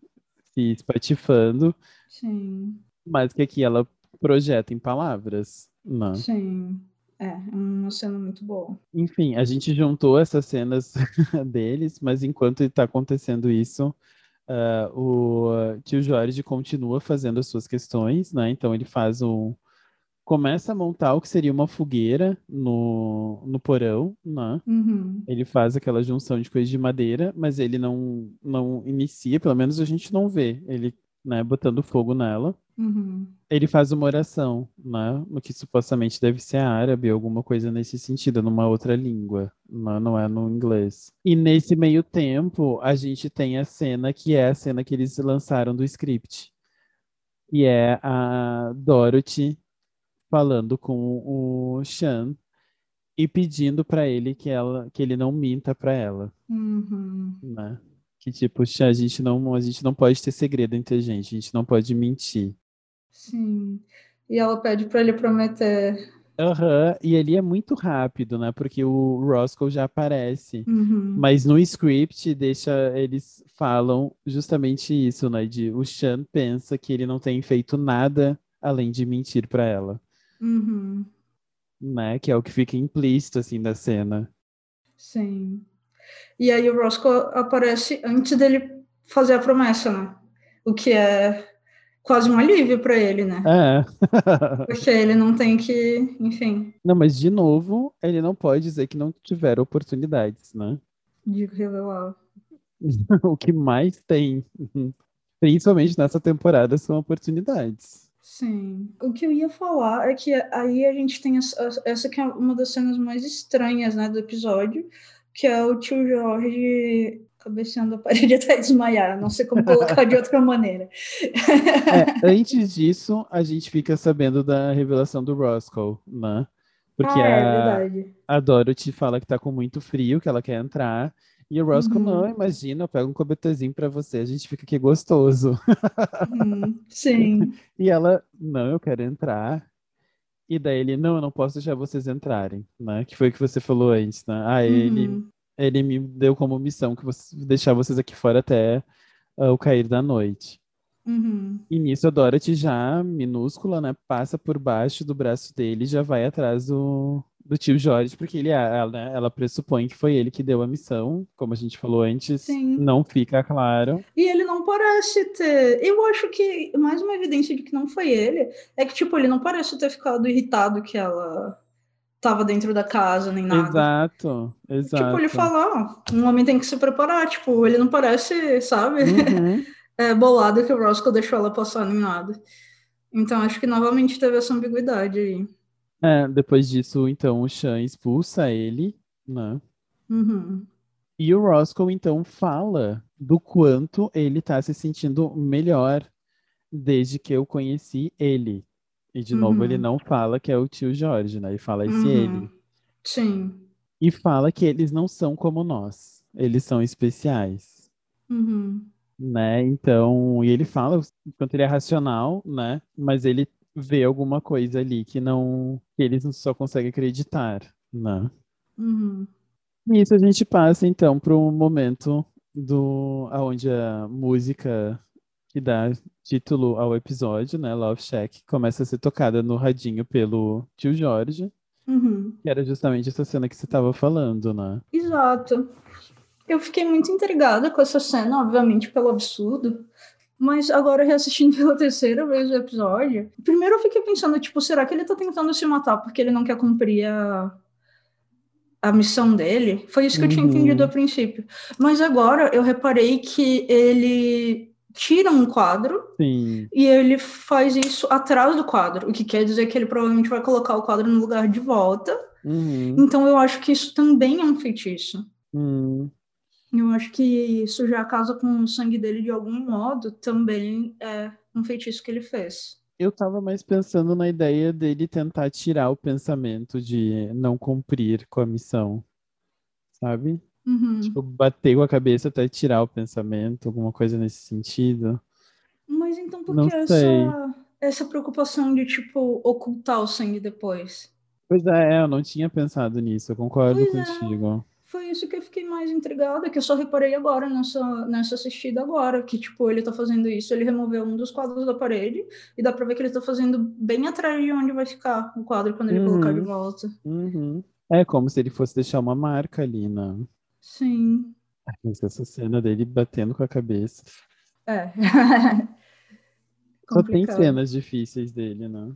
se espatifando, Sim. mas que aqui ela projeta em palavras, né? Sim. É, uma cena muito boa. Enfim, a gente juntou essas cenas (laughs) deles, mas enquanto está acontecendo isso, ah, o tio Jorge continua fazendo as suas questões, né? Então ele faz um. Começa a montar o que seria uma fogueira no, no porão, né? Uhum. Ele faz aquela junção de coisas de madeira, mas ele não, não inicia, pelo menos a gente não vê ele, né, botando fogo nela. Uhum. Ele faz uma oração, né? No que supostamente deve ser árabe, alguma coisa nesse sentido, numa outra língua, né? não é no inglês. E nesse meio tempo, a gente tem a cena que é a cena que eles lançaram do script, que é a Dorothy falando com o Sean e pedindo pra ele que ela, que ele não minta pra ela, Uhum. né? Que tipo, a gente não, a gente não pode ter segredo entre a gente, a gente não pode mentir. Sim. E ela pede para ele prometer Aham, E ali é muito rápido, né? Porque o Roscoe já aparece. Uhum. Mas no script deixa eles falam justamente isso, né? De o Sean pensa que ele não tem feito nada além de mentir pra ela, Uhum. né? Que é o que fica implícito assim da cena. Sim. E aí o Roscoe aparece antes dele fazer a promessa, né? O que é quase um alívio pra ele, né? É. (laughs) Porque ele não tem que, enfim, Não, mas de novo, ele não pode dizer que não tiveram oportunidades, né? de revelar. (laughs) O que mais tem, (laughs) principalmente nessa temporada, são oportunidades. Sim. O que eu ia falar é que aí a gente tem essa, essa que é uma das cenas mais estranhas, né, do episódio, que é o tio Jorge cabeceando a (laughs) parede até desmaiar. Não sei como colocar de outra maneira. (laughs) É, antes disso, a gente fica sabendo da revelação do Roscoe, né? Porque ah, é a, a Dorothy fala que tá com muito frio, que ela quer entrar. E o Roscoe, Uhum. não, imagina, eu pego um cobertorzinho pra você, a gente fica aqui gostoso. Uhum, (laughs) sim. E ela, não, eu quero entrar. E daí ele, não, eu não posso deixar vocês entrarem, né? Que foi o que você falou antes, né? Ah, ele, Uhum. ele me deu como missão que você, deixar vocês aqui fora até ah, o cair da noite. Uhum. E nisso a Dorothy já, minúscula, né? Passa por baixo do braço dele e já vai atrás do, do tio Jorge, porque ele, ela, né, ela pressupõe que foi ele que deu a missão, como a gente falou antes, Sim. não fica claro. E ele não parece ter. Eu acho que mais uma evidência de que não foi ele é que, tipo, ele não parece ter ficado irritado que ela tava dentro da casa nem nada. Exato, exato. Tipo, ele fala, ó, um homem tem que se preparar. Tipo, ele não parece, sabe, Uhum. (laughs) é, bolado que o Roscoe deixou ela passar nem nada. Então, acho que novamente teve essa ambiguidade aí. É, depois disso, então, o Sean expulsa ele, né? Uhum. E o Roscoe, então, fala do quanto ele tá se sentindo melhor desde que eu conheci ele. E, de novo, ele Uhum. não fala que é o tio Jorge, né? Ele fala esse Uhum. ele. Sim. E fala que eles não são como nós. Eles são especiais, Uhum. né? Então, e ele fala o quanto ele é racional, né? Mas ele vê alguma coisa ali que não... que eles só conseguem acreditar, né? Uhum. E isso a gente passa então para o momento do aonde a música que dá título ao episódio, né, Love Shack, começa a ser tocada no radinho pelo tio Jorge, Uhum. que era justamente essa cena que você estava falando, né? Exato. Eu fiquei muito intrigada com essa cena, obviamente, pelo absurdo. Mas agora, reassistindo (laughs) pela terceira vez o episódio, primeiro eu fiquei pensando, tipo, será que ele tá tentando se matar porque ele não quer cumprir a, a missão dele? Foi isso que eu tinha Uhum. entendido a princípio. Mas agora eu reparei que ele tira um quadro Sim, e ele faz isso atrás do quadro, o que quer dizer que ele provavelmente vai colocar o quadro no lugar de volta. uhum, Então eu acho que isso também é um feitiço. hum, Eu acho que sujar a casa com o sangue dele de algum modo também é um feitiço que ele fez. Eu tava mais pensando na ideia dele tentar tirar o pensamento de não cumprir com a missão, sabe? Uhum. Tipo, bater com a cabeça até tirar o pensamento, alguma coisa nesse sentido. Mas então por que essa, essa preocupação de, tipo, ocultar o sangue depois? Pois é, eu não tinha pensado nisso, eu concordo Pois é. Foi isso que eu fiquei mais intrigada, que eu só reparei agora nessa, nessa assistida agora, que, tipo, ele tá fazendo isso, ele removeu um dos quadros da parede, e dá pra ver que ele tá fazendo bem atrás de onde vai ficar o quadro quando ele colocar de Uhum. volta. Uhum. É como se ele fosse deixar uma marca ali, né? Sim. Mas Essa cena dele batendo com a cabeça. É. (laughs) Só tem cenas difíceis dele, né?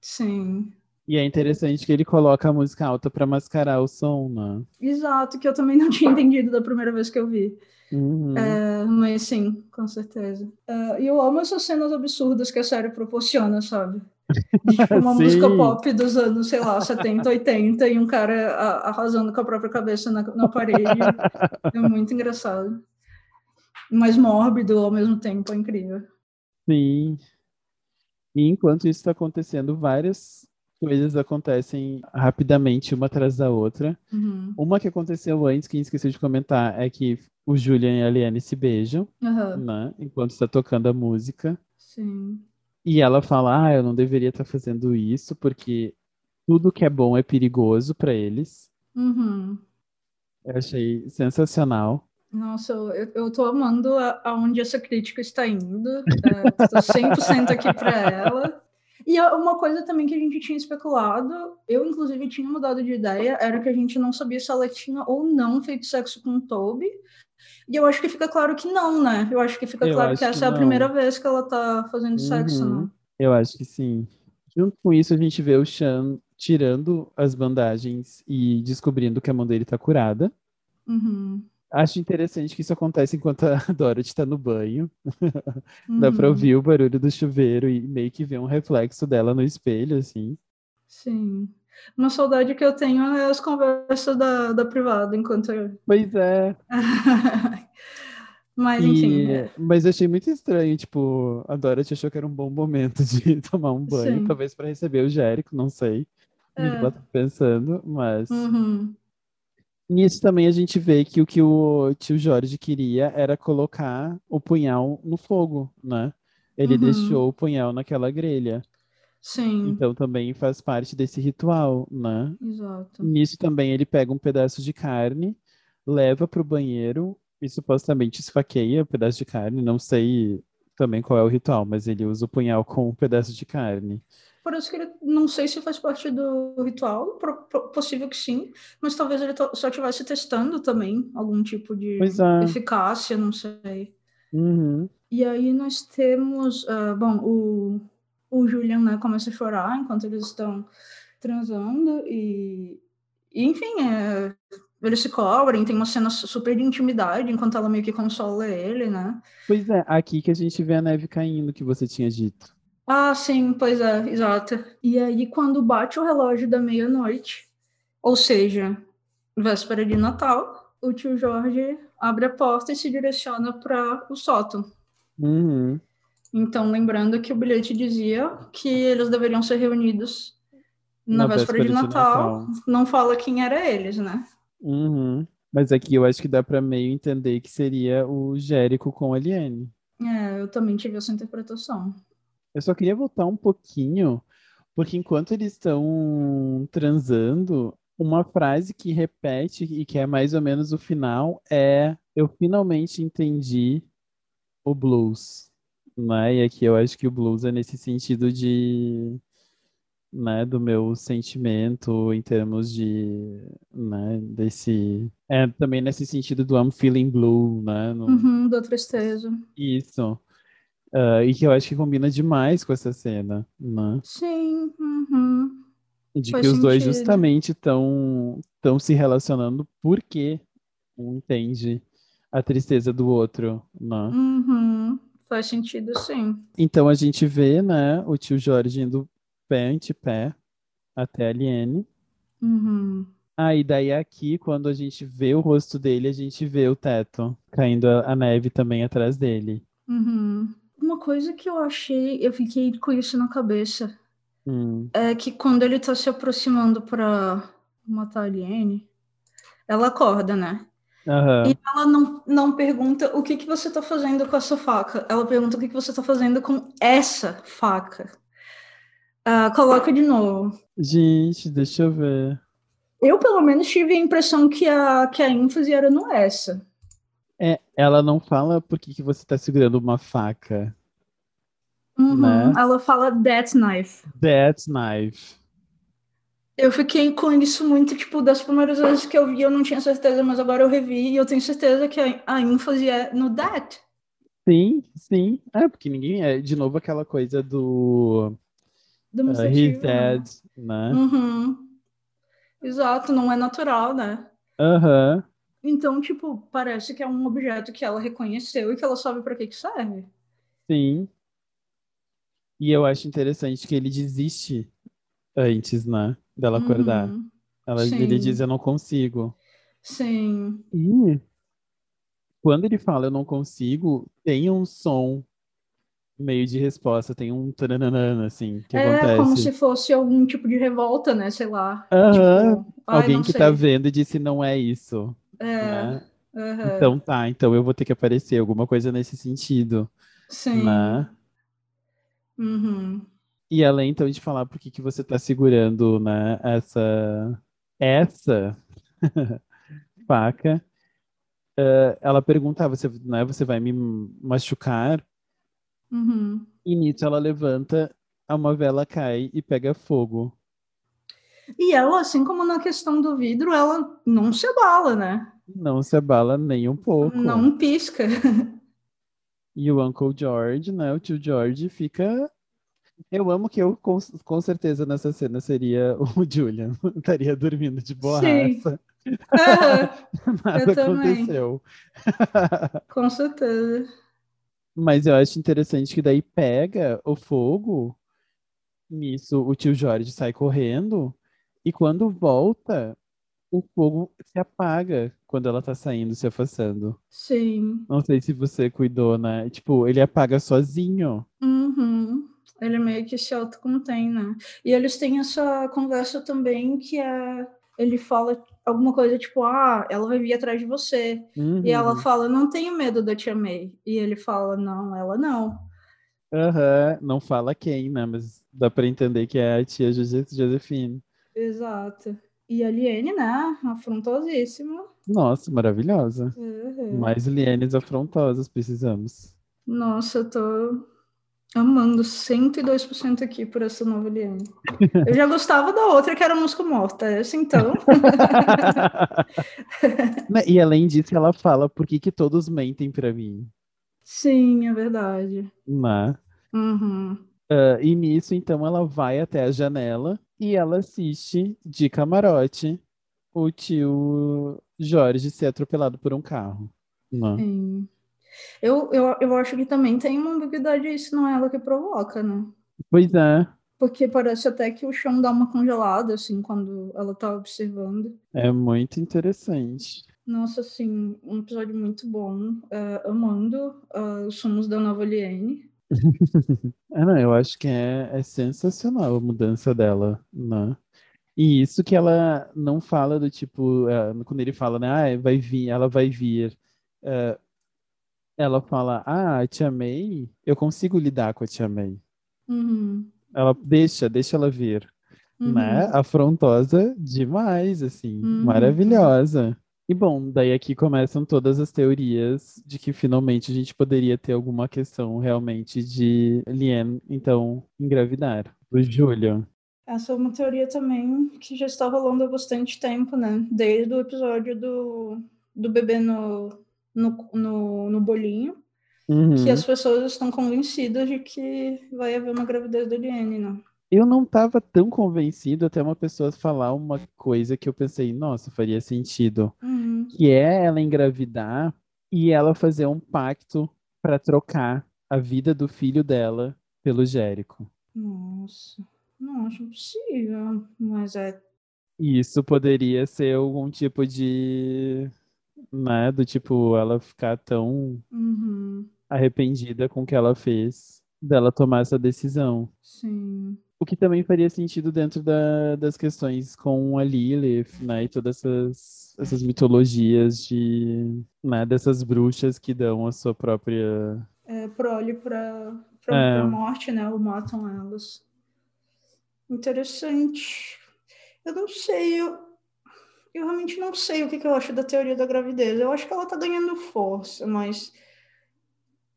Sim. E é interessante que ele coloca a música alta pra mascarar o som, né? Exato, que eu também não (laughs) tinha entendido da primeira vez que eu vi. Uhum. É, mas sim, com certeza. É, E eu amo essas cenas absurdas que a série proporciona, sabe? De, tipo, uma (laughs) música pop dos anos, sei lá, 70, 80, e um cara arrasando com a própria cabeça na, na parede. É muito engraçado. Mas mórbido ao mesmo tempo, é incrível. Sim. E enquanto isso está acontecendo, várias coisas acontecem rapidamente, uma atrás da outra. Uhum. Uma que aconteceu antes, que esqueci de comentar, é que o Julian e a Liane se beijam, Aham, né? Enquanto está tocando a música. Sim. E ela fala, ah, eu não deveria estar fazendo isso, porque tudo que é bom é perigoso para eles. Uhum. Eu achei sensacional. Nossa, eu, eu tô amando a- aonde essa crítica está indo. É, tô 100% aqui para ela. E uma coisa também que a gente tinha especulado, eu inclusive tinha mudado de ideia, era que a gente não sabia se ela tinha ou não feito sexo com o Toby. E eu acho que fica claro que não, né? Eu acho que fica Eu claro que essa que é a primeira vez que ela tá fazendo sexo, Uhum. né? Eu acho que sim. Junto com isso, a gente vê o Sean tirando as bandagens e descobrindo que a mão dele tá curada. Uhum. Acho interessante que isso acontece enquanto a (laughs) Dorothy tá no banho. (laughs) Dá pra Uhum. ouvir o barulho do chuveiro e meio que ver um reflexo dela no espelho, assim. Sim. Uma saudade que eu tenho é as conversas da, da privada, enquanto eu... Pois é. (laughs) Mas, enfim. E... é. Mas eu achei muito estranho, tipo, a Dorothy achou que era um bom momento de tomar um banho, Sim. talvez pra receber o Jérico, não sei. É. ela tá pensando, mas. Uhum. Nisso também a gente vê que o que o tio Jorge queria era colocar o punhal no fogo, né? Ele Uhum. deixou o punhal naquela grelha. Sim, Então também faz parte desse ritual, né? exato. Nisso também ele pega um pedaço de carne, leva pro banheiro e supostamente esfaqueia o pedaço de carne. Não sei também qual é o ritual, mas ele usa o punhal com um pedaço de carne. Parece que ele não sei se faz parte do ritual, possível que sim, mas talvez ele só estivesse testando também algum tipo de é. eficácia, não sei. Uhum. E aí nós temos, ah, bom, o, o Julian, né, começa a chorar enquanto eles estão transando e, e, enfim, é, eles se cobrem, tem uma cena super de intimidade enquanto ela meio que consola ele, né? Pois é, aqui que a gente vê a neve caindo, que você tinha dito. Ah, sim, pois é, exato. E aí, quando bate o relógio da meia-noite, ou seja, véspera de Natal, o tio Jorge abre a porta e se direciona para o sótão. Uhum. Então, lembrando que o bilhete dizia que eles deveriam ser reunidos na, véspera, de, Natal. Não fala quem era eles, né? Uhum. Mas aqui eu acho que dá pra meio entender que seria o Jérico com a Aliene. É, eu também tive essa interpretação. Eu só queria voltar um pouquinho, porque enquanto eles estão transando, uma frase que repete e que é mais ou menos o final é eu finalmente entendi o blues, né? E aqui eu acho que o blues é nesse sentido de, né, do meu sentimento em termos de, né, desse, é também nesse sentido do I'm feeling blue, né? no- Uhum, da tristeza. Isso. Ah, e que eu acho que combina demais com essa cena, né? Sim, uhum. De Faz que os dois sentido. justamente estão estão se relacionando porque um entende a tristeza do outro, né? Uhum. Faz sentido, sim. Então a gente vê, né, o tio Jorge indo pé ante pé até a Aliene. Uhum. Ah, e daí aqui, quando a gente vê o rosto dele, a gente vê o teto caindo a, neve também atrás dele. Uhum. Uma coisa que eu achei, eu fiquei com isso na cabeça, Hum, é que quando ele tá se aproximando pra matar a Aliene, ela acorda, né? aham. E ela não, não pergunta o que que você tá fazendo com essa faca. Ela pergunta o que que você tá fazendo com essa faca. Ah, coloca de novo. Gente, deixa eu ver. Eu, pelo menos, tive a impressão que a, que a ênfase era no essa. É, ela não fala por que que você tá segurando uma faca. Uhum. Né? Ela fala that knife. That knife. Eu fiquei com isso muito, tipo, das primeiras vezes que eu vi, eu não tinha certeza, mas agora eu revi e eu tenho certeza que a, a ênfase é no that. Sim, sim. É, porque ninguém é. De novo, aquela coisa do uh, Demonstrativo, he's né? dead, né? Uhum. Exato, não é natural, né? Aham. Então, tipo, parece que é um objeto que ela reconheceu e que ela sabe pra que que serve. Sim. E eu acho interessante que ele desiste antes, né? Dela acordar. Uhum. Ela, ele diz, eu não consigo. Sim. E quando ele fala eu não consigo, tem um som meio de resposta, tem um taranana, assim, que é acontece. como se fosse algum tipo de revolta, né? Sei lá. Tipo, Alguém que sei. tá vendo e disse não é isso, É. né? Então tá, então eu vou ter que aparecer, alguma coisa nesse sentido, Sim. né? Uhum. E além então de falar por que que você tá segurando, né, essa essa (laughs) faca, eh, ela pergunta, ah, você, né, você vai me machucar? Uhum. E nisso ela levanta, uma vela cai e pega fogo. E ela, assim como na questão do vidro, ela não se abala, né? Não se abala nem um pouco. Não pisca. (laughs) E o Uncle George, né, o tio George fica eu amo que eu, com, com certeza, nessa cena seria o (laughs) Julian. (laughs) Estaria dormindo de. Aham, Nada aconteceu. com certeza. Mas eu acho interessante que daí pega o fogo. Nisso, o tio Jorge sai correndo. E quando volta, o fogo se apaga quando ela tá saindo, se afastando. Sim. Não sei se você cuidou, né? Tipo, ele apaga sozinho. Uhum. Ele meio que se autocontém, né? E eles têm essa conversa também que é. Ele fala alguma coisa tipo, ah, ela vai vir atrás de você. E ela Uhum. fala, não tenho medo da Tia May. E ele fala, não, ela não. Aham, Não fala quem, né? Mas dá pra entender que é a tia Jose- Josefine. Exato. E a Liene, né? Afrontosíssima. Nossa, maravilhosa. Uhum. Mais Lienes afrontosas precisamos. Nossa, eu tô amando 102% aqui por essa nova Liene. Eu já gostava da outra, que era música morta. Essa, então. (laughs) E além disso, ela fala por que, que todos mentem pra mim. Sim, é verdade. Né? Uhum. Ah, e nisso, então, ela vai até a janela e ela assiste de camarote o tio Jorge ser atropelado por um carro. Né? Sim. Eu, eu, eu acho que também tem uma ambiguidade se não é ela que provoca, né? Pois é, Porque parece até que o chão dá uma congelada, assim, quando ela tá observando. é muito interessante. Nossa, assim, um episódio muito bom. eh, amando ah, os sumos da nova Liene. Ah, (laughs) não, eu acho que é, é sensacional a mudança dela, né? E isso que ela não fala do tipo, eh, quando ele fala, né, ah, vai vir, ela vai vir. eh, ela fala, ah, a Tia May, eu consigo lidar com a Tia May. Uhum, Ela deixa, deixa ela vir, né? uhum, Afrontosa demais, assim, Uhum. maravilhosa. E bom, daí aqui começam todas as teorias de que finalmente a gente poderia ter alguma questão realmente de Liane, então, engravidar. O Julian. Essa é uma teoria também que já está rolando há bastante tempo, né? Desde o episódio do, do bebê no, no, no, no bolinho, Uhum. que as pessoas estão convencidas de que vai haver uma gravidez da Liane, né? Eu não estava tão convencido até uma pessoa falar uma coisa que eu pensei, nossa, faria sentido. Uhum. Que é ela engravidar e ela fazer um pacto para trocar a vida do filho dela pelo Jérico. Nossa, não acho possível, mas é. Isso poderia ser algum tipo de, né, do tipo, ela ficar tão Uhum, arrependida com o que ela fez, dela tomar essa decisão. sim. O que também faria sentido dentro da- das questões com a Lilith, né, e todas essas, essas mitologias de, né, dessas bruxas que dão a sua própria... É prole pra, pra, É. pra morte, né? Ou matam elas. Interessante. Eu não sei, eu, eu realmente não sei o que, que eu acho da teoria da gravidez. Eu acho que ela tá ganhando força, mas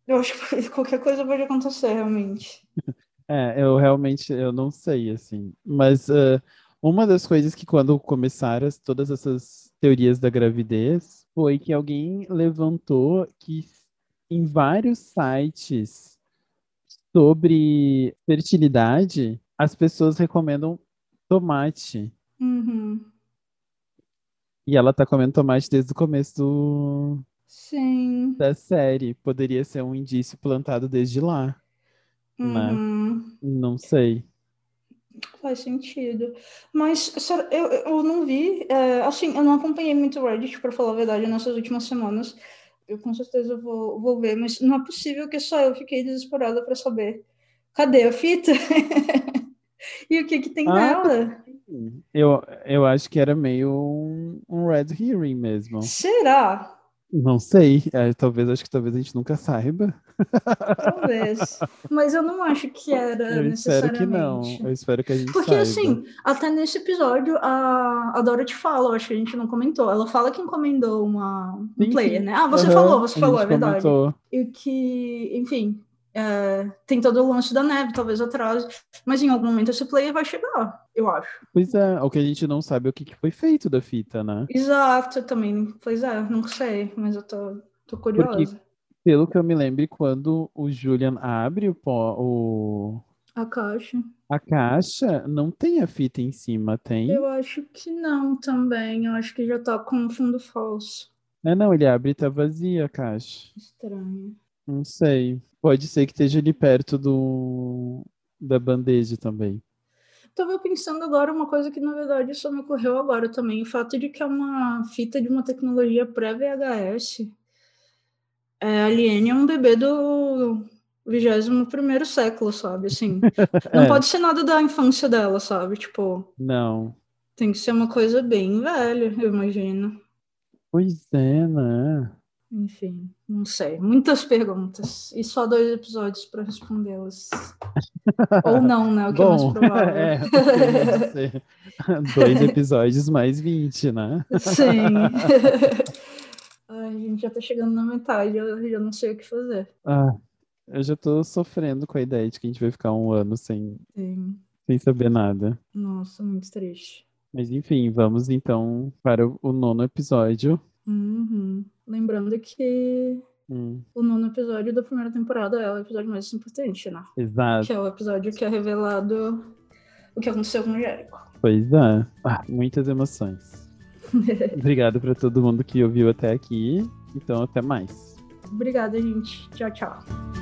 eu acho que (laughs) qualquer coisa pode acontecer, realmente. (laughs) É, eu realmente, eu não sei, assim, mas eh, uma das coisas que quando começaram as- todas essas teorias da gravidez foi que alguém levantou que em vários sites sobre fertilidade, as pessoas recomendam tomate. Uhum. E ela tá comendo tomate desde o começo do- Sim. da série. Poderia ser um indício plantado desde lá, né? Uhum. Não sei. Faz sentido. Mas eu, eu não vi, é, assim, eu não acompanhei muito o Reddit, para falar a verdade, nessas últimas semanas. Eu com certeza vou, vou ver, mas não é possível que só eu fiquei desesperada para saber. Cadê a fita? (laughs) e o que que tem Ah, nela? Eu, eu acho que era meio um, um red herring mesmo. Será? Não sei. É, talvez, acho que talvez a gente nunca saiba. Talvez. (laughs) Mas eu não acho que era Eu espero que não. necessariamente. Eu espero que a gente Porque saiba. assim, até nesse episódio, a, a Dorothy fala, eu acho que a gente não comentou. Ela fala que encomendou uma, um Sim, player, sim. né? Ah, você Aham, falou, você falou, é verdade. comentou. E que, enfim, é, tem todo o lance da neve, talvez atrase. Mas em algum momento esse player vai chegar, eu acho. Pois é, o que a gente não sabe é o que que foi feito da fita, né? Exato, também. Pois é, não sei, mas eu tô, tô curiosa. Pelo que eu me lembro, quando o Julian abre o, pó, o- A caixa. a caixa, não tem a fita em cima, tem? Eu acho que não também. Eu acho que já tá com um fundo falso. É, não, ele abre e tá vazia a caixa. Estranho. Não sei. Pode ser que esteja ali perto do da bandeja também. Tava pensando agora uma coisa que na verdade só me ocorreu agora também. O fato de que é uma fita de uma tecnologia pré-VHS. É, Alien é um bebê do 21º século, sabe? Assim, (laughs) não É. pode ser nada da infância dela, sabe? Tipo, Não. tem que ser uma coisa bem velha, eu imagino. Pois é, né? Enfim, não sei. Muitas perguntas. E só dois episódios para respondê-las. (laughs) Ou não, né? O que é mais Bom, provável. (laughs) é, ser dois (laughs) episódios mais 20, né? Sim. Ai, a gente já tá chegando na metade, eu já não sei o que fazer. Ah, eu já tô sofrendo com a ideia de que a gente vai ficar um ano sem, Sim. sem saber nada. Nossa, muito triste. Mas enfim, vamos então para o nono episódio. Uhum. Lembrando que Hum, o nono episódio da primeira temporada é o episódio mais importante, né? exato. Que é o episódio que é revelado o que aconteceu com o Jericho. Pois é. Ah, muitas emoções. (laughs) Obrigado para todo mundo que ouviu até aqui. Então, até mais. Obrigada, gente. Tchau, tchau.